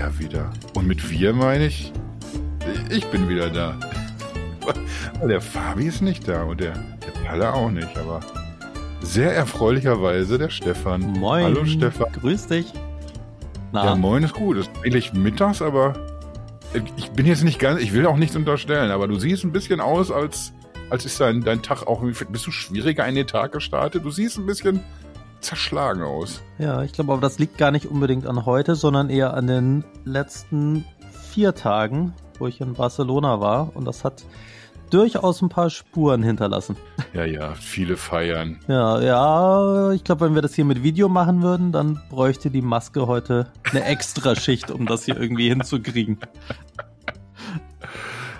Ja, wieder. Und mit wir meine ich, ich bin wieder da. Der Fabi ist nicht da und der, der Palle auch nicht, aber sehr erfreulicherweise der Stefan. Moin. Hallo Stefan. Grüß dich. Na? Ja, moin ist gut. Es ist eigentlich mittags, aber ich bin jetzt nicht ganz, ich will auch nichts unterstellen, aber du siehst ein bisschen aus, als, als ist dein, dein Tag auch, bist du schwieriger in den Tag gestartet? Du siehst ein bisschen zerschlagen aus. Ja, ich glaube aber, das liegt gar nicht unbedingt an heute, sondern eher an den letzten vier Tagen, wo ich in Barcelona war und das hat durchaus ein paar Spuren hinterlassen. Ja, ja, viele feiern. Ja, ja, ich glaube, wenn wir das hier mit Video machen würden, dann bräuchte die Maske heute eine extra Schicht, um das hier irgendwie hinzukriegen.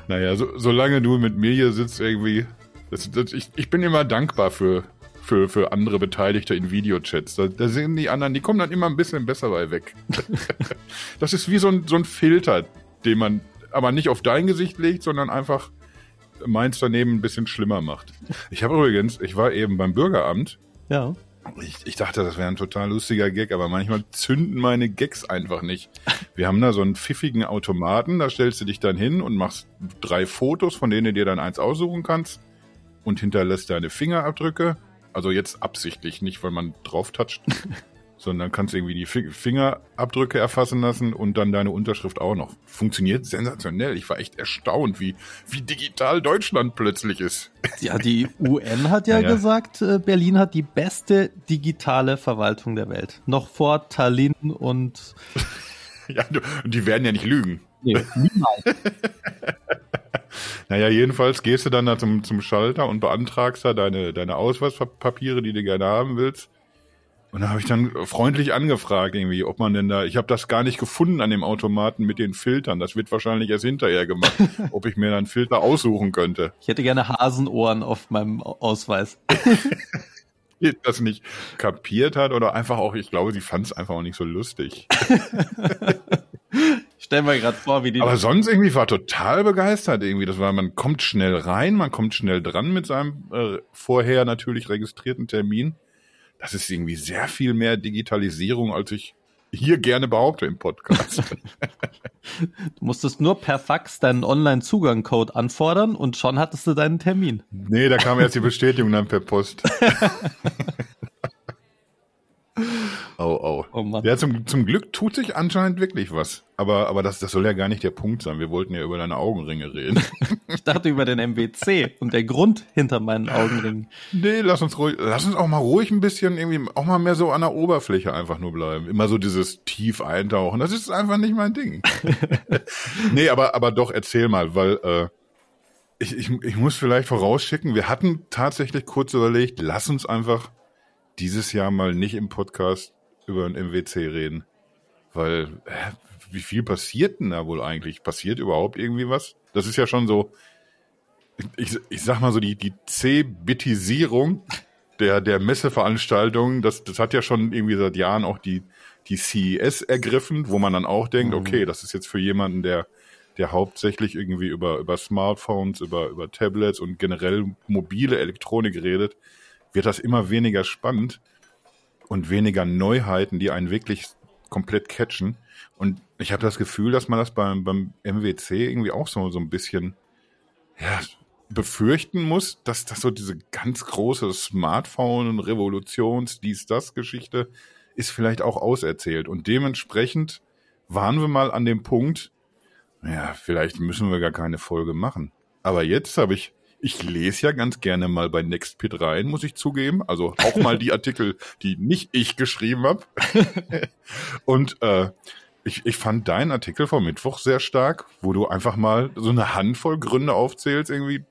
Naja, so, solange du mit mir hier sitzt, irgendwie, das, das, ich, ich bin immer dankbar für, für, für andere Beteiligte in Videochats. Da, da sind die anderen, die kommen dann immer ein bisschen besser bei weg. das ist wie so ein, so ein Filter, den man aber nicht auf dein Gesicht legt, sondern einfach meins daneben ein bisschen schlimmer macht. Ich habe übrigens, ich war eben beim Bürgeramt. Ja. Ich, ich dachte, das wäre ein total lustiger Gag, aber manchmal zünden meine Gags einfach nicht. Wir haben da so einen pfiffigen Automaten, da stellst du dich dann hin und machst drei Fotos, von denen du dir dann eins aussuchen kannst und hinterlässt deine Fingerabdrücke. Also jetzt absichtlich, nicht weil man drauf toucht sondern kannst irgendwie die Fingerabdrücke erfassen lassen und dann deine Unterschrift auch noch. Funktioniert sensationell. Ich war echt erstaunt, wie, wie digital Deutschland plötzlich ist. Ja, die UN hat ja, ja, gesagt, äh, Berlin hat die beste digitale Verwaltung der Welt. Noch vor Tallinn und. ja, die werden ja nicht lügen. Nee, niemals. naja, jedenfalls gehst du dann da zum, zum Schalter und beantragst da deine, deine Ausweispapiere, die du gerne haben willst. Und da habe ich dann freundlich angefragt, irgendwie, ob man denn da, ich habe das gar nicht gefunden an dem Automaten mit den Filtern. Das wird wahrscheinlich erst hinterher gemacht, ob ich mir dann Filter aussuchen könnte. Ich hätte gerne Hasenohren auf meinem Ausweis. das nicht kapiert hat oder einfach auch, ich glaube, sie fand es einfach auch nicht so lustig. Stell mir gerade vor, wie die. Aber sonst irgendwie war total begeistert irgendwie. Das war, man kommt schnell rein, man kommt schnell dran mit seinem äh, vorher natürlich registrierten Termin das ist irgendwie sehr viel mehr Digitalisierung, als ich hier gerne behaupte im Podcast. du musstest nur per Fax deinen Online-Zugang-Code anfordern und schon hattest du deinen Termin. Nee, da kam erst die Bestätigung dann per Post. Oh, oh. oh Mann. Ja, zum, zum Glück tut sich anscheinend wirklich was. Aber, aber das, das soll ja gar nicht der Punkt sein. Wir wollten ja über deine Augenringe reden. ich dachte über den MWC und der Grund hinter meinen Augenringen. Nee, lass uns ruhig, lass uns auch mal ruhig ein bisschen irgendwie, auch mal mehr so an der Oberfläche einfach nur bleiben. Immer so dieses tief eintauchen. Das ist einfach nicht mein Ding. nee, aber, aber doch, erzähl mal, weil, äh, ich, ich, ich muss vielleicht vorausschicken, wir hatten tatsächlich kurz überlegt, lass uns einfach dieses Jahr mal nicht im Podcast über ein MWC reden. Weil, äh, wie viel passiert denn da wohl eigentlich? Passiert überhaupt irgendwie was? Das ist ja schon so, ich, ich sag mal so, die, die C-Bitisierung der, der Messeveranstaltungen, das, das hat ja schon irgendwie seit Jahren auch die, die CES ergriffen, wo man dann auch denkt, mhm. okay, das ist jetzt für jemanden, der, der hauptsächlich irgendwie über, über Smartphones, über, über Tablets und generell mobile Elektronik redet, wird das immer weniger spannend und weniger Neuheiten, die einen wirklich komplett catchen. Und ich habe das Gefühl, dass man das beim, beim MWC irgendwie auch so, so ein bisschen ja, befürchten muss, dass das so diese ganz große Smartphone- und Revolutions-, dies, das Geschichte ist vielleicht auch auserzählt. Und dementsprechend waren wir mal an dem Punkt, ja, vielleicht müssen wir gar keine Folge machen. Aber jetzt habe ich ich lese ja ganz gerne mal bei Nextpit rein, muss ich zugeben. Also auch mal die Artikel, die nicht ich geschrieben habe. Und äh, ich, ich fand deinen Artikel vom Mittwoch sehr stark, wo du einfach mal so eine Handvoll Gründe aufzählst, irgendwie,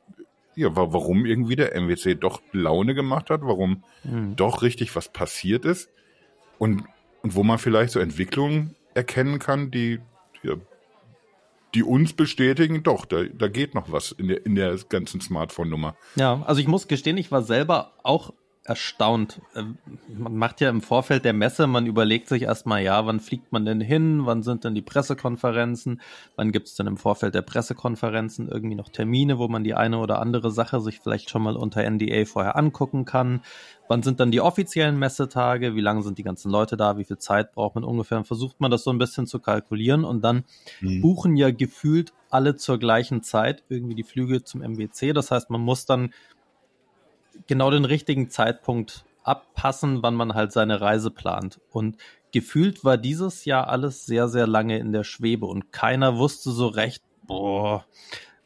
ja, warum irgendwie der MWC doch Laune gemacht hat, warum mhm. doch richtig was passiert ist und, und wo man vielleicht so Entwicklungen erkennen kann, die ja, die uns bestätigen, doch, da, da geht noch was in der, in der ganzen Smartphone-Nummer. Ja, also ich muss gestehen, ich war selber auch erstaunt. Ähm, man macht ja im Vorfeld der Messe, man überlegt sich erstmal, ja, wann fliegt man denn hin, wann sind denn die Pressekonferenzen, wann gibt es denn im Vorfeld der Pressekonferenzen irgendwie noch Termine, wo man die eine oder andere Sache sich vielleicht schon mal unter NDA vorher angucken kann, wann sind dann die offiziellen Messetage, wie lange sind die ganzen Leute da, wie viel Zeit braucht man ungefähr, versucht man das so ein bisschen zu kalkulieren und dann mhm. buchen ja gefühlt alle zur gleichen Zeit irgendwie die Flüge zum MWC, das heißt, man muss dann genau den richtigen Zeitpunkt abpassen, wann man halt seine Reise plant. Und gefühlt war dieses Jahr alles sehr, sehr lange in der Schwebe und keiner wusste so recht, boah,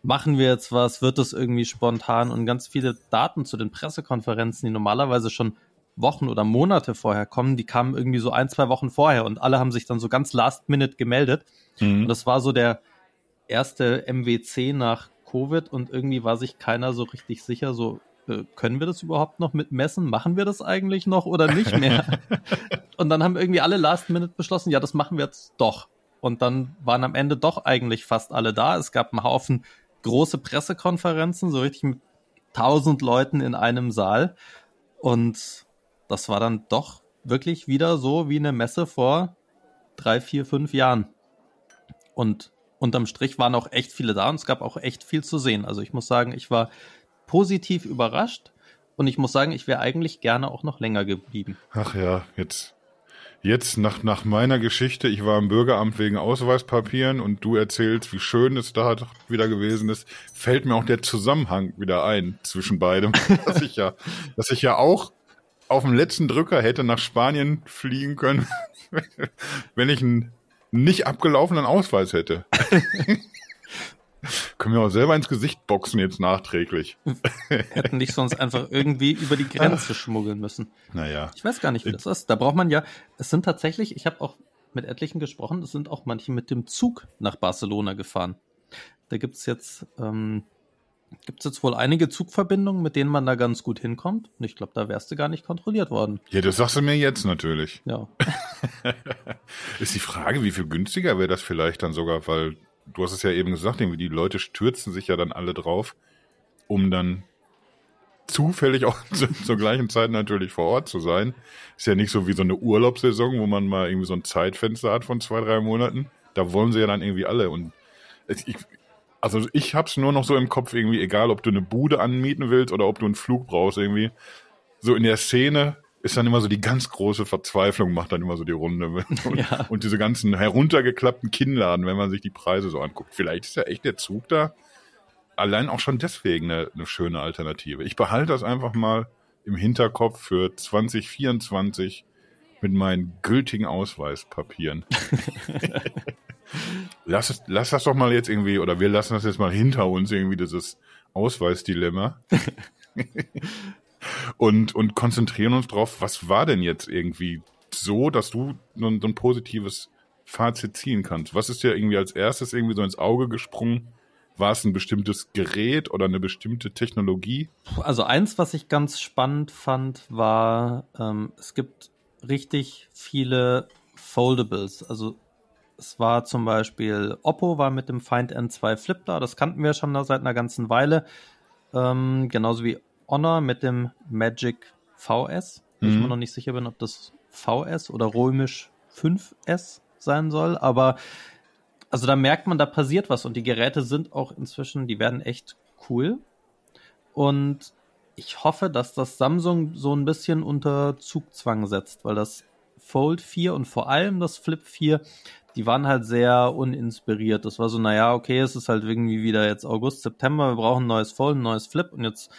machen wir jetzt was, wird es irgendwie spontan und ganz viele Daten zu den Pressekonferenzen, die normalerweise schon Wochen oder Monate vorher kommen, die kamen irgendwie so ein, zwei Wochen vorher und alle haben sich dann so ganz last minute gemeldet. Mhm. Und das war so der erste MWC nach Covid und irgendwie war sich keiner so richtig sicher, so können wir das überhaupt noch mit messen? Machen wir das eigentlich noch oder nicht mehr? und dann haben irgendwie alle Last Minute beschlossen, ja, das machen wir jetzt doch. Und dann waren am Ende doch eigentlich fast alle da. Es gab einen Haufen große Pressekonferenzen, so richtig mit tausend Leuten in einem Saal. Und das war dann doch wirklich wieder so wie eine Messe vor drei, vier, fünf Jahren. Und unterm Strich waren auch echt viele da und es gab auch echt viel zu sehen. Also ich muss sagen, ich war positiv überrascht und ich muss sagen, ich wäre eigentlich gerne auch noch länger geblieben. Ach ja, jetzt, jetzt nach, nach meiner Geschichte, ich war im Bürgeramt wegen Ausweispapieren und du erzählst, wie schön es da wieder gewesen ist, fällt mir auch der Zusammenhang wieder ein zwischen beidem, dass ich ja, dass ich ja auch auf dem letzten Drücker hätte nach Spanien fliegen können, wenn ich einen nicht abgelaufenen Ausweis hätte. Können wir auch selber ins Gesicht boxen jetzt nachträglich. Hätten dich sonst einfach irgendwie über die Grenze schmuggeln müssen. Naja. Ich weiß gar nicht, wie das ist. Da braucht man ja, es sind tatsächlich, ich habe auch mit etlichen gesprochen, es sind auch manche mit dem Zug nach Barcelona gefahren. Da gibt's jetzt, ähm, gibt's jetzt wohl einige Zugverbindungen, mit denen man da ganz gut hinkommt. Und ich glaube, da wärst du gar nicht kontrolliert worden. Ja, das sagst du mir jetzt natürlich. Ja. ist die Frage, wie viel günstiger wäre das vielleicht dann sogar, weil du hast es ja eben gesagt, irgendwie die Leute stürzen sich ja dann alle drauf, um dann zufällig auch zu, zur gleichen Zeit natürlich vor Ort zu sein. Ist ja nicht so wie so eine Urlaubssaison, wo man mal irgendwie so ein Zeitfenster hat von zwei, drei Monaten. Da wollen sie ja dann irgendwie alle. Und ich, also ich hab's nur noch so im Kopf irgendwie, egal ob du eine Bude anmieten willst oder ob du einen Flug brauchst irgendwie. So in der Szene ist dann immer so die ganz große Verzweiflung, macht dann immer so die Runde. Und, ja. und diese ganzen heruntergeklappten Kinnladen, wenn man sich die Preise so anguckt. Vielleicht ist ja echt der Zug da allein auch schon deswegen eine, eine schöne Alternative. Ich behalte das einfach mal im Hinterkopf für 2024 mit meinen gültigen Ausweispapieren. lass, es, lass das doch mal jetzt irgendwie, oder wir lassen das jetzt mal hinter uns, irgendwie dieses Ausweisdilemma und, und konzentrieren uns drauf, was war denn jetzt irgendwie so, dass du so ein, so ein positives Fazit ziehen kannst. Was ist dir irgendwie als erstes irgendwie so ins Auge gesprungen? War es ein bestimmtes Gerät oder eine bestimmte Technologie? Also eins, was ich ganz spannend fand, war, ähm, es gibt richtig viele Foldables. Also es war zum Beispiel Oppo war mit dem Find N2 Flip da, das kannten wir schon seit einer ganzen Weile. Ähm, genauso wie Honor mit dem Magic VS, mhm. ich mir noch nicht sicher bin, ob das VS oder römisch 5S sein soll, aber also da merkt man, da passiert was und die Geräte sind auch inzwischen, die werden echt cool. Und ich hoffe, dass das Samsung so ein bisschen unter Zugzwang setzt, weil das Fold 4 und vor allem das Flip 4, die waren halt sehr uninspiriert. Das war so, naja, okay, es ist halt irgendwie wieder jetzt August, September, wir brauchen ein neues Fold, ein neues Flip und jetzt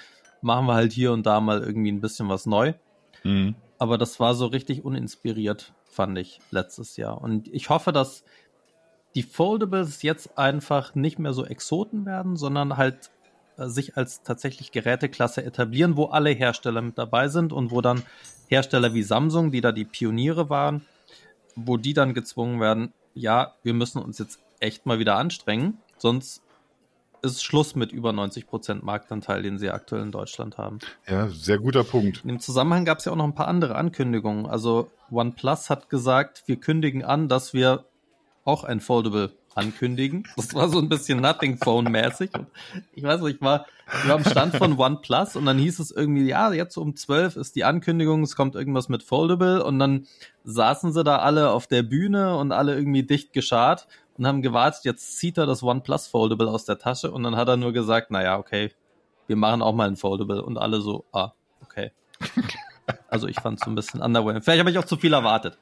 machen wir halt hier und da mal irgendwie ein bisschen was neu. Mhm. Aber das war so richtig uninspiriert, fand ich letztes Jahr. Und ich hoffe, dass die Foldables jetzt einfach nicht mehr so Exoten werden, sondern halt äh, sich als tatsächlich Geräteklasse etablieren, wo alle Hersteller mit dabei sind und wo dann Hersteller wie Samsung, die da die Pioniere waren, wo die dann gezwungen werden, ja, wir müssen uns jetzt echt mal wieder anstrengen, sonst ist Schluss mit über 90 Prozent Marktanteil, den sie aktuell in Deutschland haben. Ja, sehr guter Punkt. In dem Zusammenhang gab es ja auch noch ein paar andere Ankündigungen. Also OnePlus hat gesagt, wir kündigen an, dass wir auch ein Foldable ankündigen. Das war so ein bisschen Nothing Phone-mäßig. Ich weiß nicht, ich war, ich war am Stand von OnePlus und dann hieß es irgendwie, ja, jetzt um zwölf ist die Ankündigung, es kommt irgendwas mit Foldable und dann saßen sie da alle auf der Bühne und alle irgendwie dicht geschart und haben gewartet, jetzt zieht er das OnePlus Foldable aus der Tasche und dann hat er nur gesagt, naja, okay, wir machen auch mal ein Foldable und alle so, ah, okay. Also ich fand es so ein bisschen underwhelming. Vielleicht habe ich auch zu viel erwartet.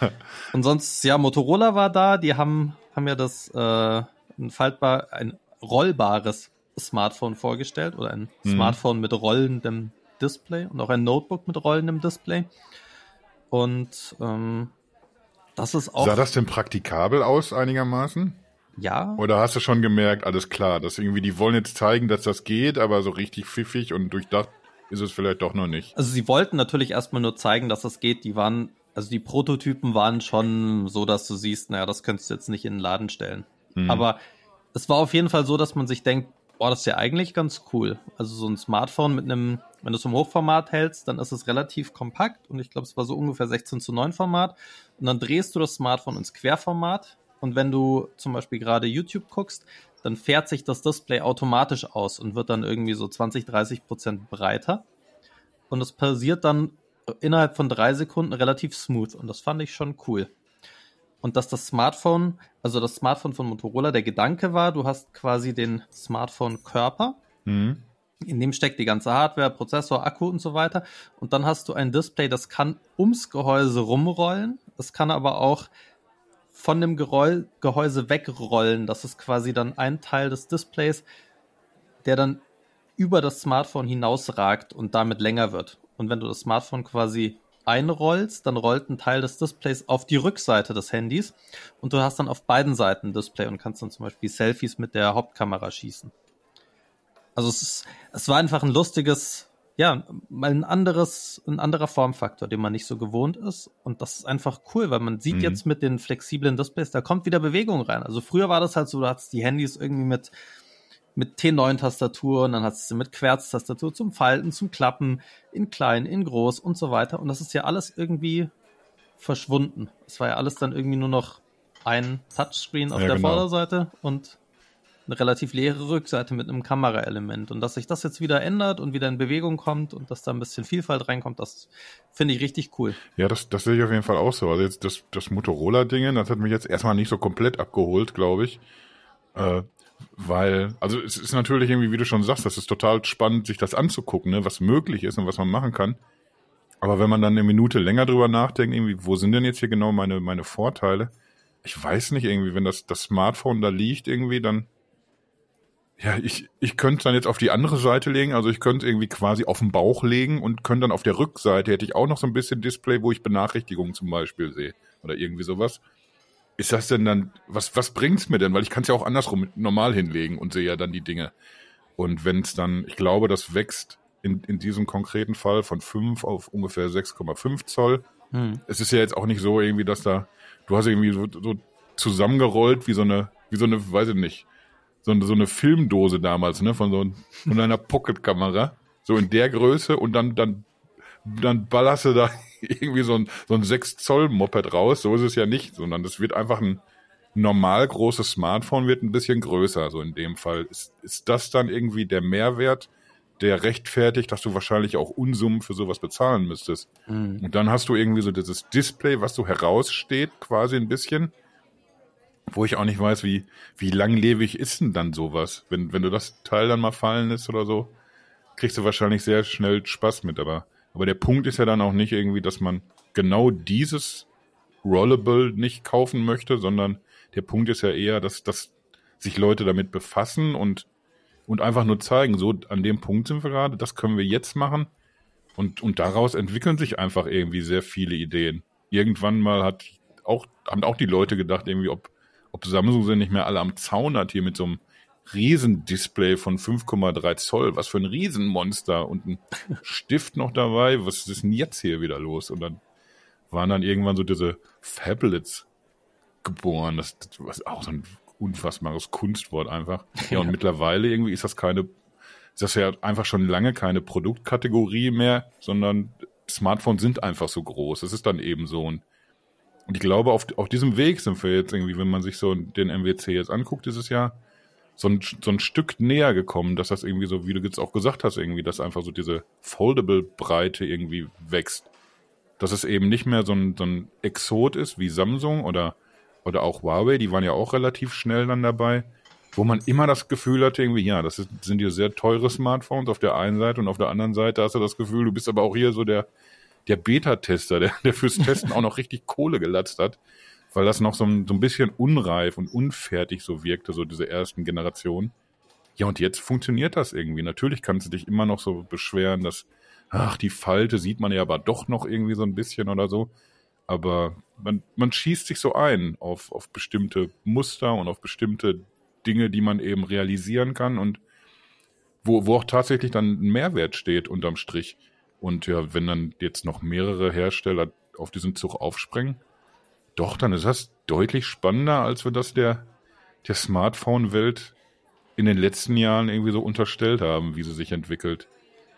Und sonst, ja, Motorola war da, die haben, haben ja das äh, ein faltbar, ein rollbares Smartphone vorgestellt oder ein mhm. Smartphone mit rollendem Display und auch ein Notebook mit rollendem Display. Und ähm, das ist auch. Sah das denn praktikabel aus einigermaßen? Ja. Oder hast du schon gemerkt, alles klar, dass irgendwie, die wollen jetzt zeigen, dass das geht, aber so richtig pfiffig und durchdacht ist es vielleicht doch noch nicht. Also sie wollten natürlich erstmal nur zeigen, dass das geht. Die waren, also die Prototypen waren schon so, dass du siehst, naja, das könntest du jetzt nicht in den Laden stellen. Mhm. Aber es war auf jeden Fall so, dass man sich denkt, boah, das ist ja eigentlich ganz cool. Also so ein Smartphone mit einem, wenn du es im Hochformat hältst, dann ist es relativ kompakt und ich glaube, es war so ungefähr 16 zu 9 Format. Und dann drehst du das Smartphone ins Querformat und wenn du zum Beispiel gerade YouTube guckst, dann fährt sich das Display automatisch aus und wird dann irgendwie so 20, 30 Prozent breiter. Und es passiert dann innerhalb von drei Sekunden relativ smooth. Und das fand ich schon cool. Und dass das Smartphone, also das Smartphone von Motorola, der Gedanke war, du hast quasi den Smartphone-Körper. Mhm. In dem steckt die ganze Hardware, Prozessor, Akku und so weiter. Und dann hast du ein Display, das kann ums Gehäuse rumrollen. Das kann aber auch von dem Geroll Gehäuse wegrollen. Das ist quasi dann ein Teil des Displays, der dann über das Smartphone hinausragt und damit länger wird. Und wenn du das Smartphone quasi einrollst, dann rollt ein Teil des Displays auf die Rückseite des Handys und du hast dann auf beiden Seiten ein Display und kannst dann zum Beispiel Selfies mit der Hauptkamera schießen. Also es, ist, es war einfach ein lustiges ja, mal ein anderes, ein anderer Formfaktor, den man nicht so gewohnt ist. Und das ist einfach cool, weil man sieht mhm. jetzt mit den flexiblen Displays, da kommt wieder Bewegung rein. Also früher war das halt so, du hattest die Handys irgendwie mit, mit T9-Tastatur und dann hast du mit Querztastatur zum Falten, zum Klappen, in klein, in groß und so weiter. Und das ist ja alles irgendwie verschwunden. Es war ja alles dann irgendwie nur noch ein Touchscreen auf ja, der genau. Vorderseite und eine relativ leere Rückseite mit einem Kameraelement. Und dass sich das jetzt wieder ändert und wieder in Bewegung kommt und dass da ein bisschen Vielfalt reinkommt, das finde ich richtig cool. Ja, das, das sehe ich auf jeden Fall auch so. Also jetzt das, das Motorola-Ding, das hat mich jetzt erstmal nicht so komplett abgeholt, glaube ich. Äh, weil, also es ist natürlich irgendwie, wie du schon sagst, das ist total spannend, sich das anzugucken, ne, was möglich ist und was man machen kann. Aber wenn man dann eine Minute länger drüber nachdenkt, irgendwie, wo sind denn jetzt hier genau meine, meine Vorteile? Ich weiß nicht, irgendwie, wenn das, das Smartphone da liegt, irgendwie, dann, ja, ich, ich könnte dann jetzt auf die andere Seite legen, also ich könnte irgendwie quasi auf den Bauch legen und könnte dann auf der Rückseite hätte ich auch noch so ein bisschen Display, wo ich Benachrichtigungen zum Beispiel sehe oder irgendwie sowas. Ist das denn dann, was, was bringt's mir denn? Weil ich kann es ja auch andersrum normal hinlegen und sehe ja dann die Dinge. Und wenn es dann, ich glaube, das wächst in, in diesem konkreten Fall von 5 auf ungefähr 6,5 Zoll. Hm. Es ist ja jetzt auch nicht so irgendwie, dass da, du hast irgendwie so, so zusammengerollt wie so eine, wie so eine, weiß ich nicht, so, eine, so eine Filmdose damals, ne, von so von einer Pocketkamera, so in der Größe und dann, dann, dann ballerst du da irgendwie so ein, so ein 6 Zoll Moped raus. So ist es ja nicht, sondern das wird einfach ein normal großes Smartphone wird ein bisschen größer. So in dem Fall ist, ist das dann irgendwie der Mehrwert, der rechtfertigt, dass du wahrscheinlich auch Unsummen für sowas bezahlen müsstest. Mhm. Und dann hast du irgendwie so dieses Display, was so heraussteht, quasi ein bisschen wo ich auch nicht weiß, wie, wie langlebig ist denn dann sowas? Wenn, wenn du das Teil dann mal fallen lässt oder so, kriegst du wahrscheinlich sehr schnell Spaß mit. Aber, aber der Punkt ist ja dann auch nicht irgendwie, dass man genau dieses Rollable nicht kaufen möchte, sondern der Punkt ist ja eher, dass, dass sich Leute damit befassen und, und einfach nur zeigen, so an dem Punkt sind wir gerade, das können wir jetzt machen. Und, und daraus entwickeln sich einfach irgendwie sehr viele Ideen. Irgendwann mal hat auch, haben auch die Leute gedacht, irgendwie, ob, ob Samsung sie nicht mehr alle am Zaun hat hier mit so einem Riesendisplay von 5,3 Zoll. Was für ein Riesenmonster und ein Stift noch dabei. Was ist denn jetzt hier wieder los? Und dann waren dann irgendwann so diese Fablets geboren. Das, das war auch so ein unfassbares Kunstwort einfach. Ja, und ja. mittlerweile irgendwie ist das keine, ist das ja einfach schon lange keine Produktkategorie mehr, sondern Smartphones sind einfach so groß. Es ist dann eben so ein Und ich glaube, auf, auf diesem Weg sind wir jetzt irgendwie, wenn man sich so den MWC jetzt anguckt dieses Jahr, so ein, so ein Stück näher gekommen, dass das irgendwie so, wie du jetzt auch gesagt hast, irgendwie, dass einfach so diese Foldable-Breite irgendwie wächst. Dass es eben nicht mehr so ein, so ein Exot ist wie Samsung oder, oder auch Huawei, die waren ja auch relativ schnell dann dabei, wo man immer das Gefühl hatte, irgendwie, ja, das ist, sind hier sehr teure Smartphones auf der einen Seite und auf der anderen Seite hast du das Gefühl, du bist aber auch hier so der, der Beta-Tester, der, der fürs Testen auch noch richtig Kohle gelatzt hat, weil das noch so ein, so ein bisschen unreif und unfertig so wirkte, so diese ersten Generationen. Ja, und jetzt funktioniert das irgendwie. Natürlich kannst du dich immer noch so beschweren, dass, ach, die Falte sieht man ja aber doch noch irgendwie so ein bisschen oder so. Aber man, man schießt sich so ein auf, auf bestimmte Muster und auf bestimmte Dinge, die man eben realisieren kann und wo, wo auch tatsächlich dann ein Mehrwert steht unterm Strich. Und ja, wenn dann jetzt noch mehrere Hersteller auf diesen Zug aufspringen, doch, dann ist das deutlich spannender, als wir das der, der Smartphone-Welt in den letzten Jahren irgendwie so unterstellt haben, wie sie sich entwickelt.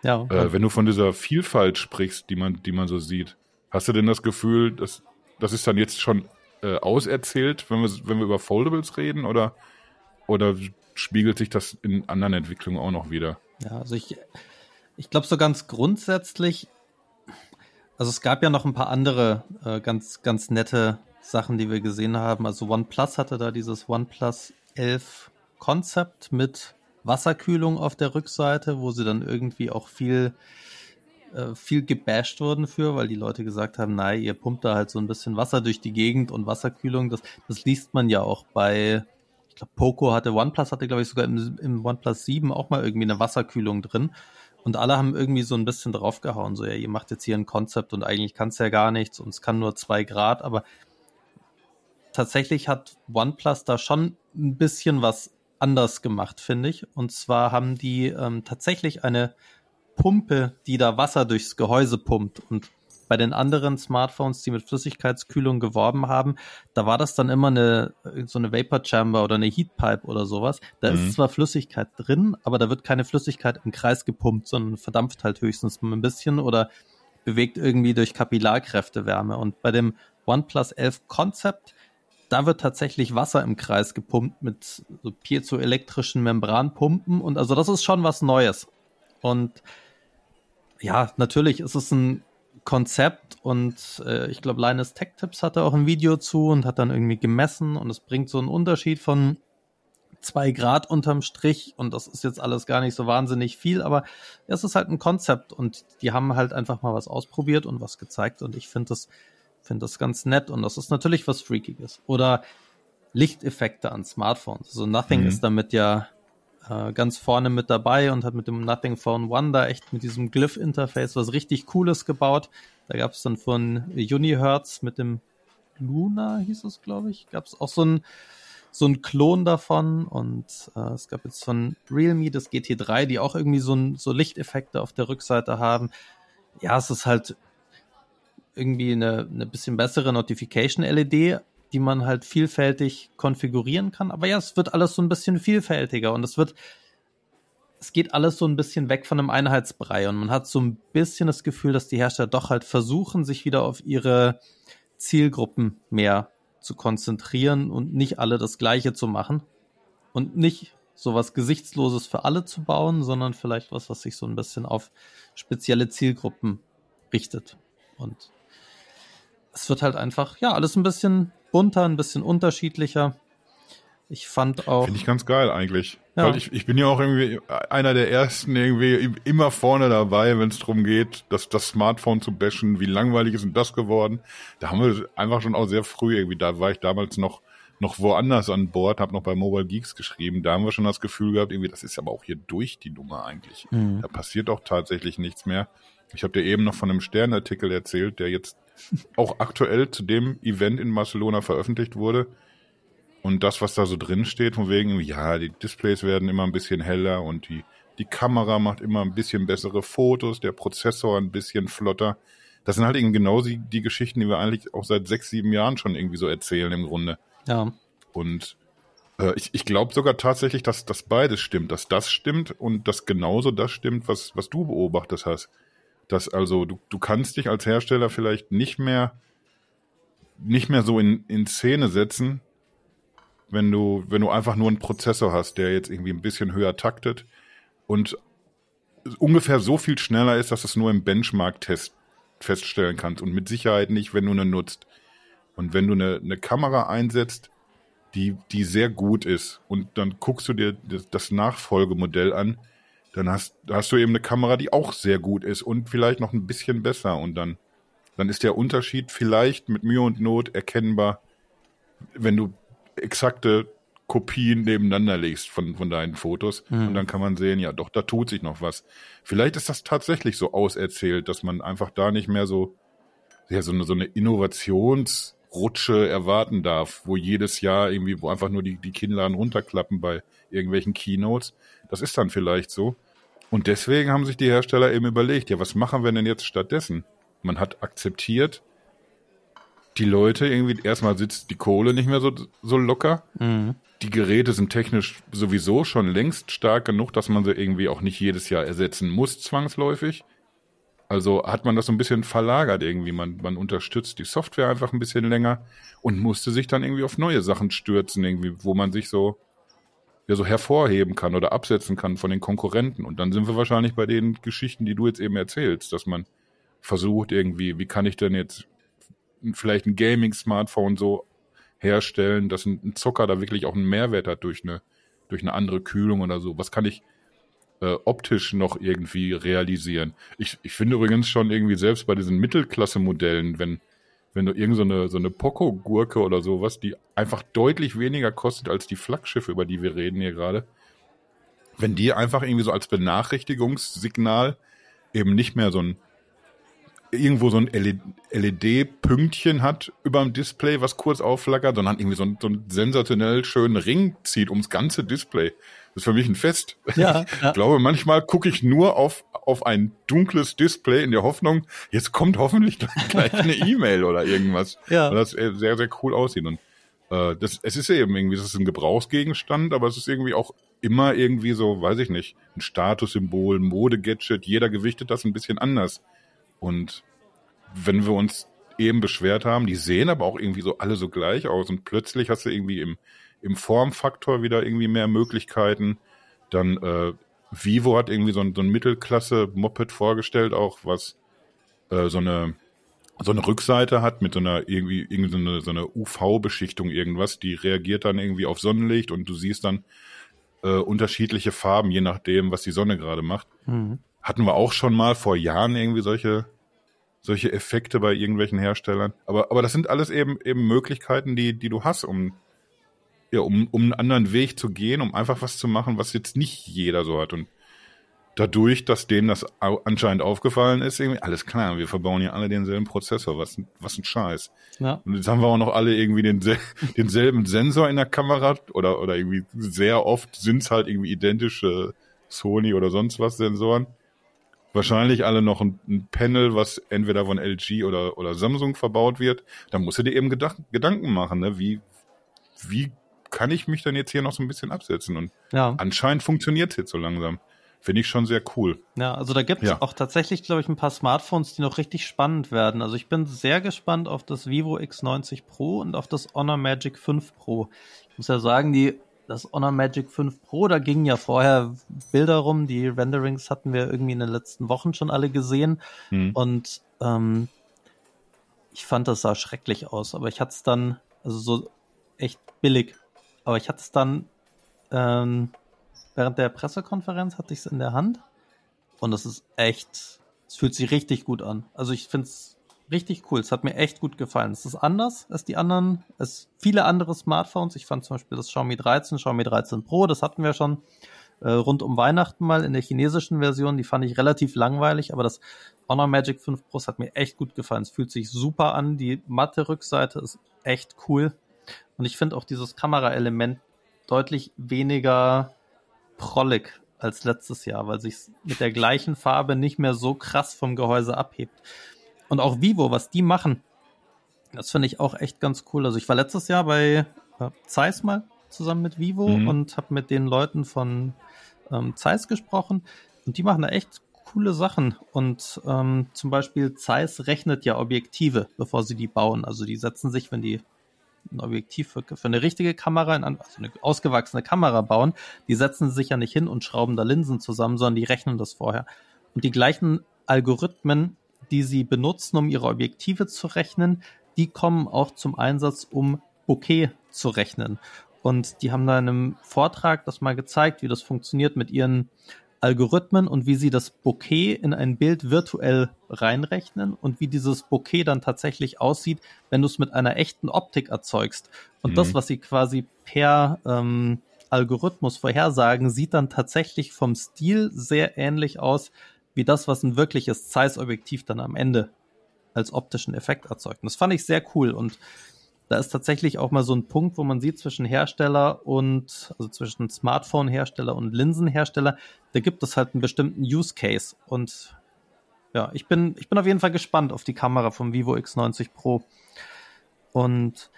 Ja. Äh, wenn du von dieser Vielfalt sprichst, die man, die man so sieht, hast du denn das Gefühl, dass das ist dann jetzt schon äh, auserzählt, wenn wir, wenn wir über Foldables reden, oder, oder spiegelt sich das in anderen Entwicklungen auch noch wieder? Ja, also ich, ich glaube so ganz grundsätzlich, also es gab ja noch ein paar andere äh, ganz, ganz nette Sachen, die wir gesehen haben. Also OnePlus hatte da dieses OnePlus 11 Konzept mit Wasserkühlung auf der Rückseite, wo sie dann irgendwie auch viel äh, viel gebasht wurden für, weil die Leute gesagt haben, nein, ihr pumpt da halt so ein bisschen Wasser durch die Gegend und Wasserkühlung, das, das liest man ja auch bei, ich glaube, Poco hatte, OnePlus hatte, glaube ich, sogar im, im OnePlus 7 auch mal irgendwie eine Wasserkühlung drin. Und alle haben irgendwie so ein bisschen draufgehauen, so ja, ihr macht jetzt hier ein Konzept und eigentlich kann es ja gar nichts und es kann nur zwei Grad, aber tatsächlich hat OnePlus da schon ein bisschen was anders gemacht, finde ich. Und zwar haben die ähm, tatsächlich eine Pumpe, die da Wasser durchs Gehäuse pumpt. Und bei den anderen Smartphones, die mit Flüssigkeitskühlung geworben haben, da war das dann immer eine, so eine Vapor Chamber oder eine Heatpipe oder sowas. Da mhm. ist zwar Flüssigkeit drin, aber da wird keine Flüssigkeit im Kreis gepumpt, sondern verdampft halt höchstens ein bisschen oder bewegt irgendwie durch Kapillarkräfte Wärme. Und bei dem OnePlus 11 Concept, da wird tatsächlich Wasser im Kreis gepumpt mit so piezoelektrischen Membranpumpen und also das ist schon was Neues. Und ja, natürlich ist es ein Konzept und äh, ich glaube, Linus Tech Tips hatte auch ein Video zu und hat dann irgendwie gemessen und es bringt so einen Unterschied von zwei Grad unterm Strich und das ist jetzt alles gar nicht so wahnsinnig viel, aber es ist halt ein Konzept und die haben halt einfach mal was ausprobiert und was gezeigt und ich finde das, finde das ganz nett und das ist natürlich was Freakiges. Oder Lichteffekte an Smartphones. Also Nothing mhm. ist damit ja äh, ganz vorne mit dabei und hat mit dem Nothing Phone One da echt mit diesem Glyph-Interface was richtig Cooles gebaut. Da gab es dann von Unihertz mit dem Luna, hieß es, glaube ich, gab es auch so ein so ein Klon davon und äh, es gab jetzt von Realme das GT3, die auch irgendwie so, ein, so Lichteffekte auf der Rückseite haben. Ja, es ist halt irgendwie eine, eine bisschen bessere Notification-LED, die man halt vielfältig konfigurieren kann. Aber ja, es wird alles so ein bisschen vielfältiger und es wird, es geht alles so ein bisschen weg von einem Einheitsbrei und man hat so ein bisschen das Gefühl, dass die Hersteller doch halt versuchen, sich wieder auf ihre Zielgruppen mehr zu konzentrieren und nicht alle das Gleiche zu machen und nicht sowas Gesichtsloses für alle zu bauen, sondern vielleicht was, was sich so ein bisschen auf spezielle Zielgruppen richtet. Und es wird halt einfach, ja, alles ein bisschen bunter, ein bisschen unterschiedlicher. Ich fand auch. Finde ich ganz geil eigentlich. Ja. Weil ich, ich bin ja auch irgendwie einer der ersten irgendwie immer vorne dabei, wenn es darum geht, das, das Smartphone zu bashen. Wie langweilig ist denn das geworden? Da haben wir einfach schon auch sehr früh irgendwie, da war ich damals noch, noch woanders an Bord, habe noch bei Mobile Geeks geschrieben. Da haben wir schon das Gefühl gehabt, irgendwie, das ist aber auch hier durch die Nummer eigentlich. Mhm. Da passiert auch tatsächlich nichts mehr. Ich habe dir eben noch von einem Sternartikel erzählt, der jetzt auch aktuell zu dem Event in Barcelona veröffentlicht wurde. Und das, was da so drin steht, von wegen, ja, die Displays werden immer ein bisschen heller und die, die Kamera macht immer ein bisschen bessere Fotos, der Prozessor ein bisschen flotter. Das sind halt eben genau die, die Geschichten, die wir eigentlich auch seit sechs, sieben Jahren schon irgendwie so erzählen im Grunde. Ja. Und äh, ich, ich glaube sogar tatsächlich, dass das beides stimmt, dass das stimmt und dass genauso das stimmt, was, was du beobachtet hast dass also du, du kannst dich als Hersteller vielleicht nicht mehr nicht mehr so in, in Szene setzen, wenn du, wenn du einfach nur einen Prozessor hast, der jetzt irgendwie ein bisschen höher taktet und ungefähr so viel schneller ist, dass es nur im Benchmark-Test feststellen kannst und mit Sicherheit nicht, wenn du eine nutzt. Und wenn du eine, eine Kamera einsetzt, die, die sehr gut ist und dann guckst du dir das, das Nachfolgemodell an, dann hast, hast du eben eine Kamera, die auch sehr gut ist und vielleicht noch ein bisschen besser und dann, dann ist der Unterschied vielleicht mit Mühe und Not erkennbar, wenn du exakte Kopien nebeneinander legst von, von deinen Fotos. Mhm. Und dann kann man sehen, ja, doch, da tut sich noch was. Vielleicht ist das tatsächlich so auserzählt, dass man einfach da nicht mehr so, ja, so eine, so eine Innovationsrutsche erwarten darf, wo jedes Jahr irgendwie, wo einfach nur die, die Kinnladen runterklappen bei irgendwelchen Keynotes. Das ist dann vielleicht so. Und deswegen haben sich die Hersteller eben überlegt, ja, was machen wir denn jetzt stattdessen? Man hat akzeptiert, die Leute irgendwie, erstmal sitzt die Kohle nicht mehr so, so locker. Mhm. Die Geräte sind technisch sowieso schon längst stark genug, dass man sie irgendwie auch nicht jedes Jahr ersetzen muss, zwangsläufig. Also hat man das so ein bisschen verlagert irgendwie. Man, man unterstützt die Software einfach ein bisschen länger und musste sich dann irgendwie auf neue Sachen stürzen, irgendwie, wo man sich so, ja, so hervorheben kann oder absetzen kann von den Konkurrenten. Und dann sind wir wahrscheinlich bei den Geschichten, die du jetzt eben erzählst, dass man versucht irgendwie, wie kann ich denn jetzt vielleicht ein Gaming-Smartphone so herstellen, dass ein, Zocker da wirklich auch einen Mehrwert hat durch eine, durch eine andere Kühlung oder so. Was kann ich äh, optisch noch irgendwie realisieren? Ich, ich finde übrigens schon irgendwie selbst bei diesen Mittelklasse-Modellen, wenn, wenn du irgend so eine, so eine Poco-Gurke oder sowas, die einfach deutlich weniger kostet als die Flaggschiffe, über die wir reden hier gerade, wenn die einfach irgendwie so als Benachrichtigungssignal eben nicht mehr so ein irgendwo so ein LED-Pünktchen e hat über dem Display, was kurz aufflackert, sondern irgendwie so, ein, so einen sensationell schönen Ring zieht ums ganze Display. Das ist für mich ein Fest. Ja, ja. Ich glaube, manchmal gucke ich nur auf, auf ein dunkles Display in der Hoffnung, jetzt kommt hoffentlich gleich eine E-Mail oder irgendwas. Ja. Weil das sehr, sehr cool aussieht. Und äh, das, es ist eben irgendwie, das ist ein Gebrauchsgegenstand, aber es ist irgendwie auch immer irgendwie so, weiß ich nicht, ein Statussymbol, ein Mode-Gadget. Jeder gewichtet das ein bisschen anders. Und wenn wir uns eben beschwert haben, die sehen aber auch irgendwie so alle so gleich aus und plötzlich hast du irgendwie im, im Formfaktor wieder irgendwie mehr Möglichkeiten. Dann äh, Vivo hat irgendwie so ein, so ein Mittelklasse-Moped vorgestellt, auch was äh, so eine so eine Rückseite hat mit so einer irgendwie, irgendwie so eine, so eine UV-Beschichtung irgendwas, die reagiert dann irgendwie auf Sonnenlicht und du siehst dann äh, unterschiedliche Farben, je nachdem, was die Sonne gerade macht. Mhm. Hatten wir auch schon mal vor Jahren irgendwie solche, solche Effekte bei irgendwelchen Herstellern. Aber, aber das sind alles eben, eben Möglichkeiten, die, die du hast, um, ja, um, um einen anderen Weg zu gehen, um einfach was zu machen, was jetzt nicht jeder so hat. Und dadurch, dass denen das anscheinend aufgefallen ist, irgendwie, alles klar, wir verbauen ja alle denselben Prozessor, was, was ein Scheiß. Ja. Und jetzt haben wir auch noch alle irgendwie den, denselben Sensor in der Kamera oder, oder irgendwie sehr oft sind es halt irgendwie identische Sony oder sonst was Sensoren wahrscheinlich alle noch ein, ein, Panel, was entweder von LG oder, oder Samsung verbaut wird. Da musst du dir eben Gedank Gedanken machen, ne? wie, wie kann ich mich dann jetzt hier noch so ein bisschen absetzen? Und ja. anscheinend funktioniert es jetzt so langsam. Finde ich schon sehr cool. Ja, also da gibt es ja. auch tatsächlich, glaube ich, ein paar Smartphones, die noch richtig spannend werden. Also ich bin sehr gespannt auf das Vivo X90 Pro und auf das Honor Magic 5 Pro. Ich muss ja sagen, die das Honor Magic 5 Pro, da gingen ja vorher Bilder rum, die Renderings hatten wir irgendwie in den letzten Wochen schon alle gesehen hm. und ähm, ich fand, das sah schrecklich aus, aber ich hatte es dann, also so echt billig, aber ich hatte es dann ähm, während der Pressekonferenz hatte ich es in der Hand und das ist echt, es fühlt sich richtig gut an. Also ich finde es richtig cool. Es hat mir echt gut gefallen. Es ist anders als die anderen, als viele andere Smartphones. Ich fand zum Beispiel das Xiaomi 13, Xiaomi 13 Pro, das hatten wir schon äh, rund um Weihnachten mal in der chinesischen Version. Die fand ich relativ langweilig, aber das Honor Magic 5 Pro hat mir echt gut gefallen. Es fühlt sich super an. Die matte Rückseite ist echt cool. Und ich finde auch dieses Kameraelement deutlich weniger prollig als letztes Jahr, weil sich mit der gleichen Farbe nicht mehr so krass vom Gehäuse abhebt. Und auch Vivo, was die machen, das finde ich auch echt ganz cool. Also ich war letztes Jahr bei äh, Zeiss mal zusammen mit Vivo mhm. und habe mit den Leuten von ähm, Zeiss gesprochen und die machen da echt coole Sachen. Und ähm, zum Beispiel Zeiss rechnet ja Objektive, bevor sie die bauen. Also die setzen sich, wenn die ein Objektiv für, für eine richtige Kamera, also eine ausgewachsene Kamera bauen, die setzen sich ja nicht hin und schrauben da Linsen zusammen, sondern die rechnen das vorher. Und die gleichen Algorithmen, die sie benutzen, um ihre Objektive zu rechnen, die kommen auch zum Einsatz, um Bokeh zu rechnen. Und die haben da in einem Vortrag das mal gezeigt, wie das funktioniert mit ihren Algorithmen und wie sie das Bokeh in ein Bild virtuell reinrechnen und wie dieses Bokeh dann tatsächlich aussieht, wenn du es mit einer echten Optik erzeugst. Und mhm. das, was sie quasi per ähm, Algorithmus vorhersagen, sieht dann tatsächlich vom Stil sehr ähnlich aus wie das, was ein wirkliches Zeiss-Objektiv dann am Ende als optischen Effekt erzeugt. Und das fand ich sehr cool und da ist tatsächlich auch mal so ein Punkt, wo man sieht zwischen Hersteller und, also zwischen Smartphone-Hersteller und Linsenhersteller, da gibt es halt einen bestimmten Use Case. Und ja, ich bin, ich bin auf jeden Fall gespannt auf die Kamera vom Vivo X90 Pro. Und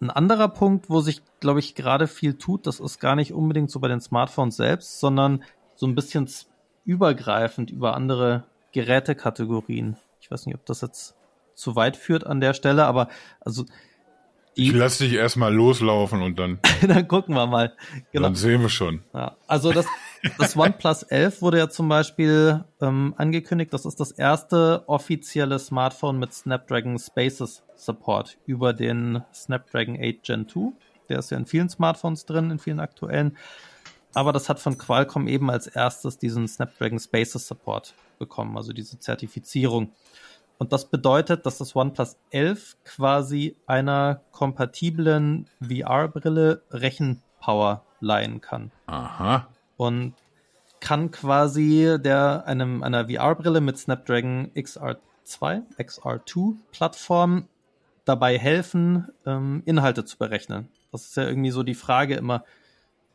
ein anderer Punkt, wo sich, glaube ich, gerade viel tut, das ist gar nicht unbedingt so bei den Smartphones selbst, sondern so ein bisschen übergreifend über andere Gerätekategorien. Ich weiß nicht, ob das jetzt zu weit führt an der Stelle, aber also ich lass dich erstmal loslaufen und dann. dann gucken wir mal. Genau. Dann sehen wir schon. Ja, also das, das OnePlus 11 wurde ja zum Beispiel ähm, angekündigt. Das ist das erste offizielle Smartphone mit Snapdragon Spaces Support über den Snapdragon 8 Gen 2. Der ist ja in vielen Smartphones drin, in vielen aktuellen. Aber das hat von Qualcomm eben als erstes diesen Snapdragon Spaces Support bekommen, also diese Zertifizierung. Und das bedeutet, dass das OnePlus 11 quasi einer kompatiblen VR-Brille Rechenpower leihen kann. Aha. Und kann quasi der einem einer VR-Brille mit Snapdragon XR2, XR2 Plattform dabei helfen, ähm, Inhalte zu berechnen. Das ist ja irgendwie so die Frage immer,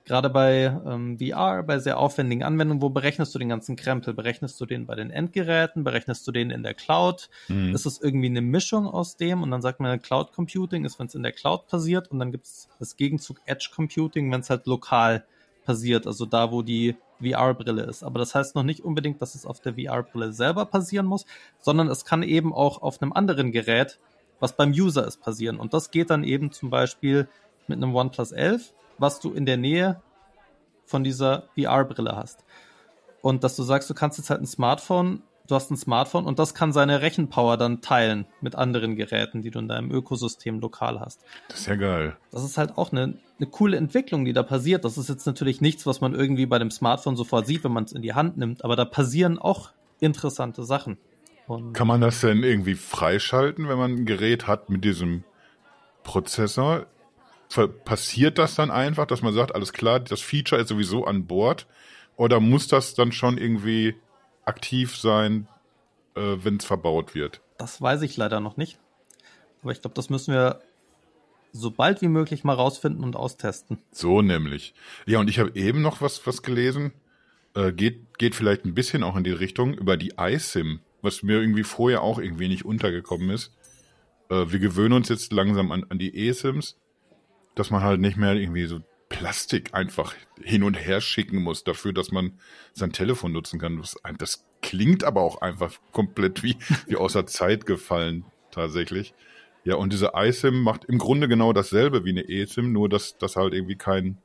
Gerade bei ähm, VR, bei sehr aufwendigen Anwendungen, wo berechnest du den ganzen Krempel? Berechnest du den bei den Endgeräten? Berechnest du den in der Cloud? Mhm. Ist es irgendwie eine Mischung aus dem? Und dann sagt man, Cloud Computing ist, wenn es in der Cloud passiert. Und dann gibt es das Gegenzug Edge Computing, wenn es halt lokal passiert, also da, wo die VR-Brille ist. Aber das heißt noch nicht unbedingt, dass es auf der VR-Brille selber passieren muss, sondern es kann eben auch auf einem anderen Gerät, was beim User ist, passieren. Und das geht dann eben zum Beispiel mit einem OnePlus 11 was du in der Nähe von dieser VR-Brille hast. Und dass du sagst, du kannst jetzt halt ein Smartphone, du hast ein Smartphone und das kann seine Rechenpower dann teilen mit anderen Geräten, die du in deinem Ökosystem lokal hast. Das ist ja geil. Das ist halt auch eine, eine coole Entwicklung, die da passiert. Das ist jetzt natürlich nichts, was man irgendwie bei dem Smartphone sofort sieht, wenn man es in die Hand nimmt, aber da passieren auch interessante Sachen. Und kann man das denn irgendwie freischalten, wenn man ein Gerät hat mit diesem Prozessor? Passiert das dann einfach, dass man sagt, alles klar, das Feature ist sowieso an Bord? Oder muss das dann schon irgendwie aktiv sein, äh, wenn es verbaut wird? Das weiß ich leider noch nicht. Aber ich glaube, das müssen wir so bald wie möglich mal rausfinden und austesten. So nämlich. Ja, und ich habe eben noch was, was gelesen. Äh, geht, geht vielleicht ein bisschen auch in die Richtung über die iSIM, was mir irgendwie vorher auch irgendwie nicht untergekommen ist. Äh, wir gewöhnen uns jetzt langsam an, an die eSIMs dass man halt nicht mehr irgendwie so Plastik einfach hin und her schicken muss dafür, dass man sein Telefon nutzen kann. Das, das klingt aber auch einfach komplett wie, wie außer Zeit gefallen, tatsächlich. Ja, und diese iSIM macht im Grunde genau dasselbe wie eine eSIM, nur dass, dass halt irgendwie kein,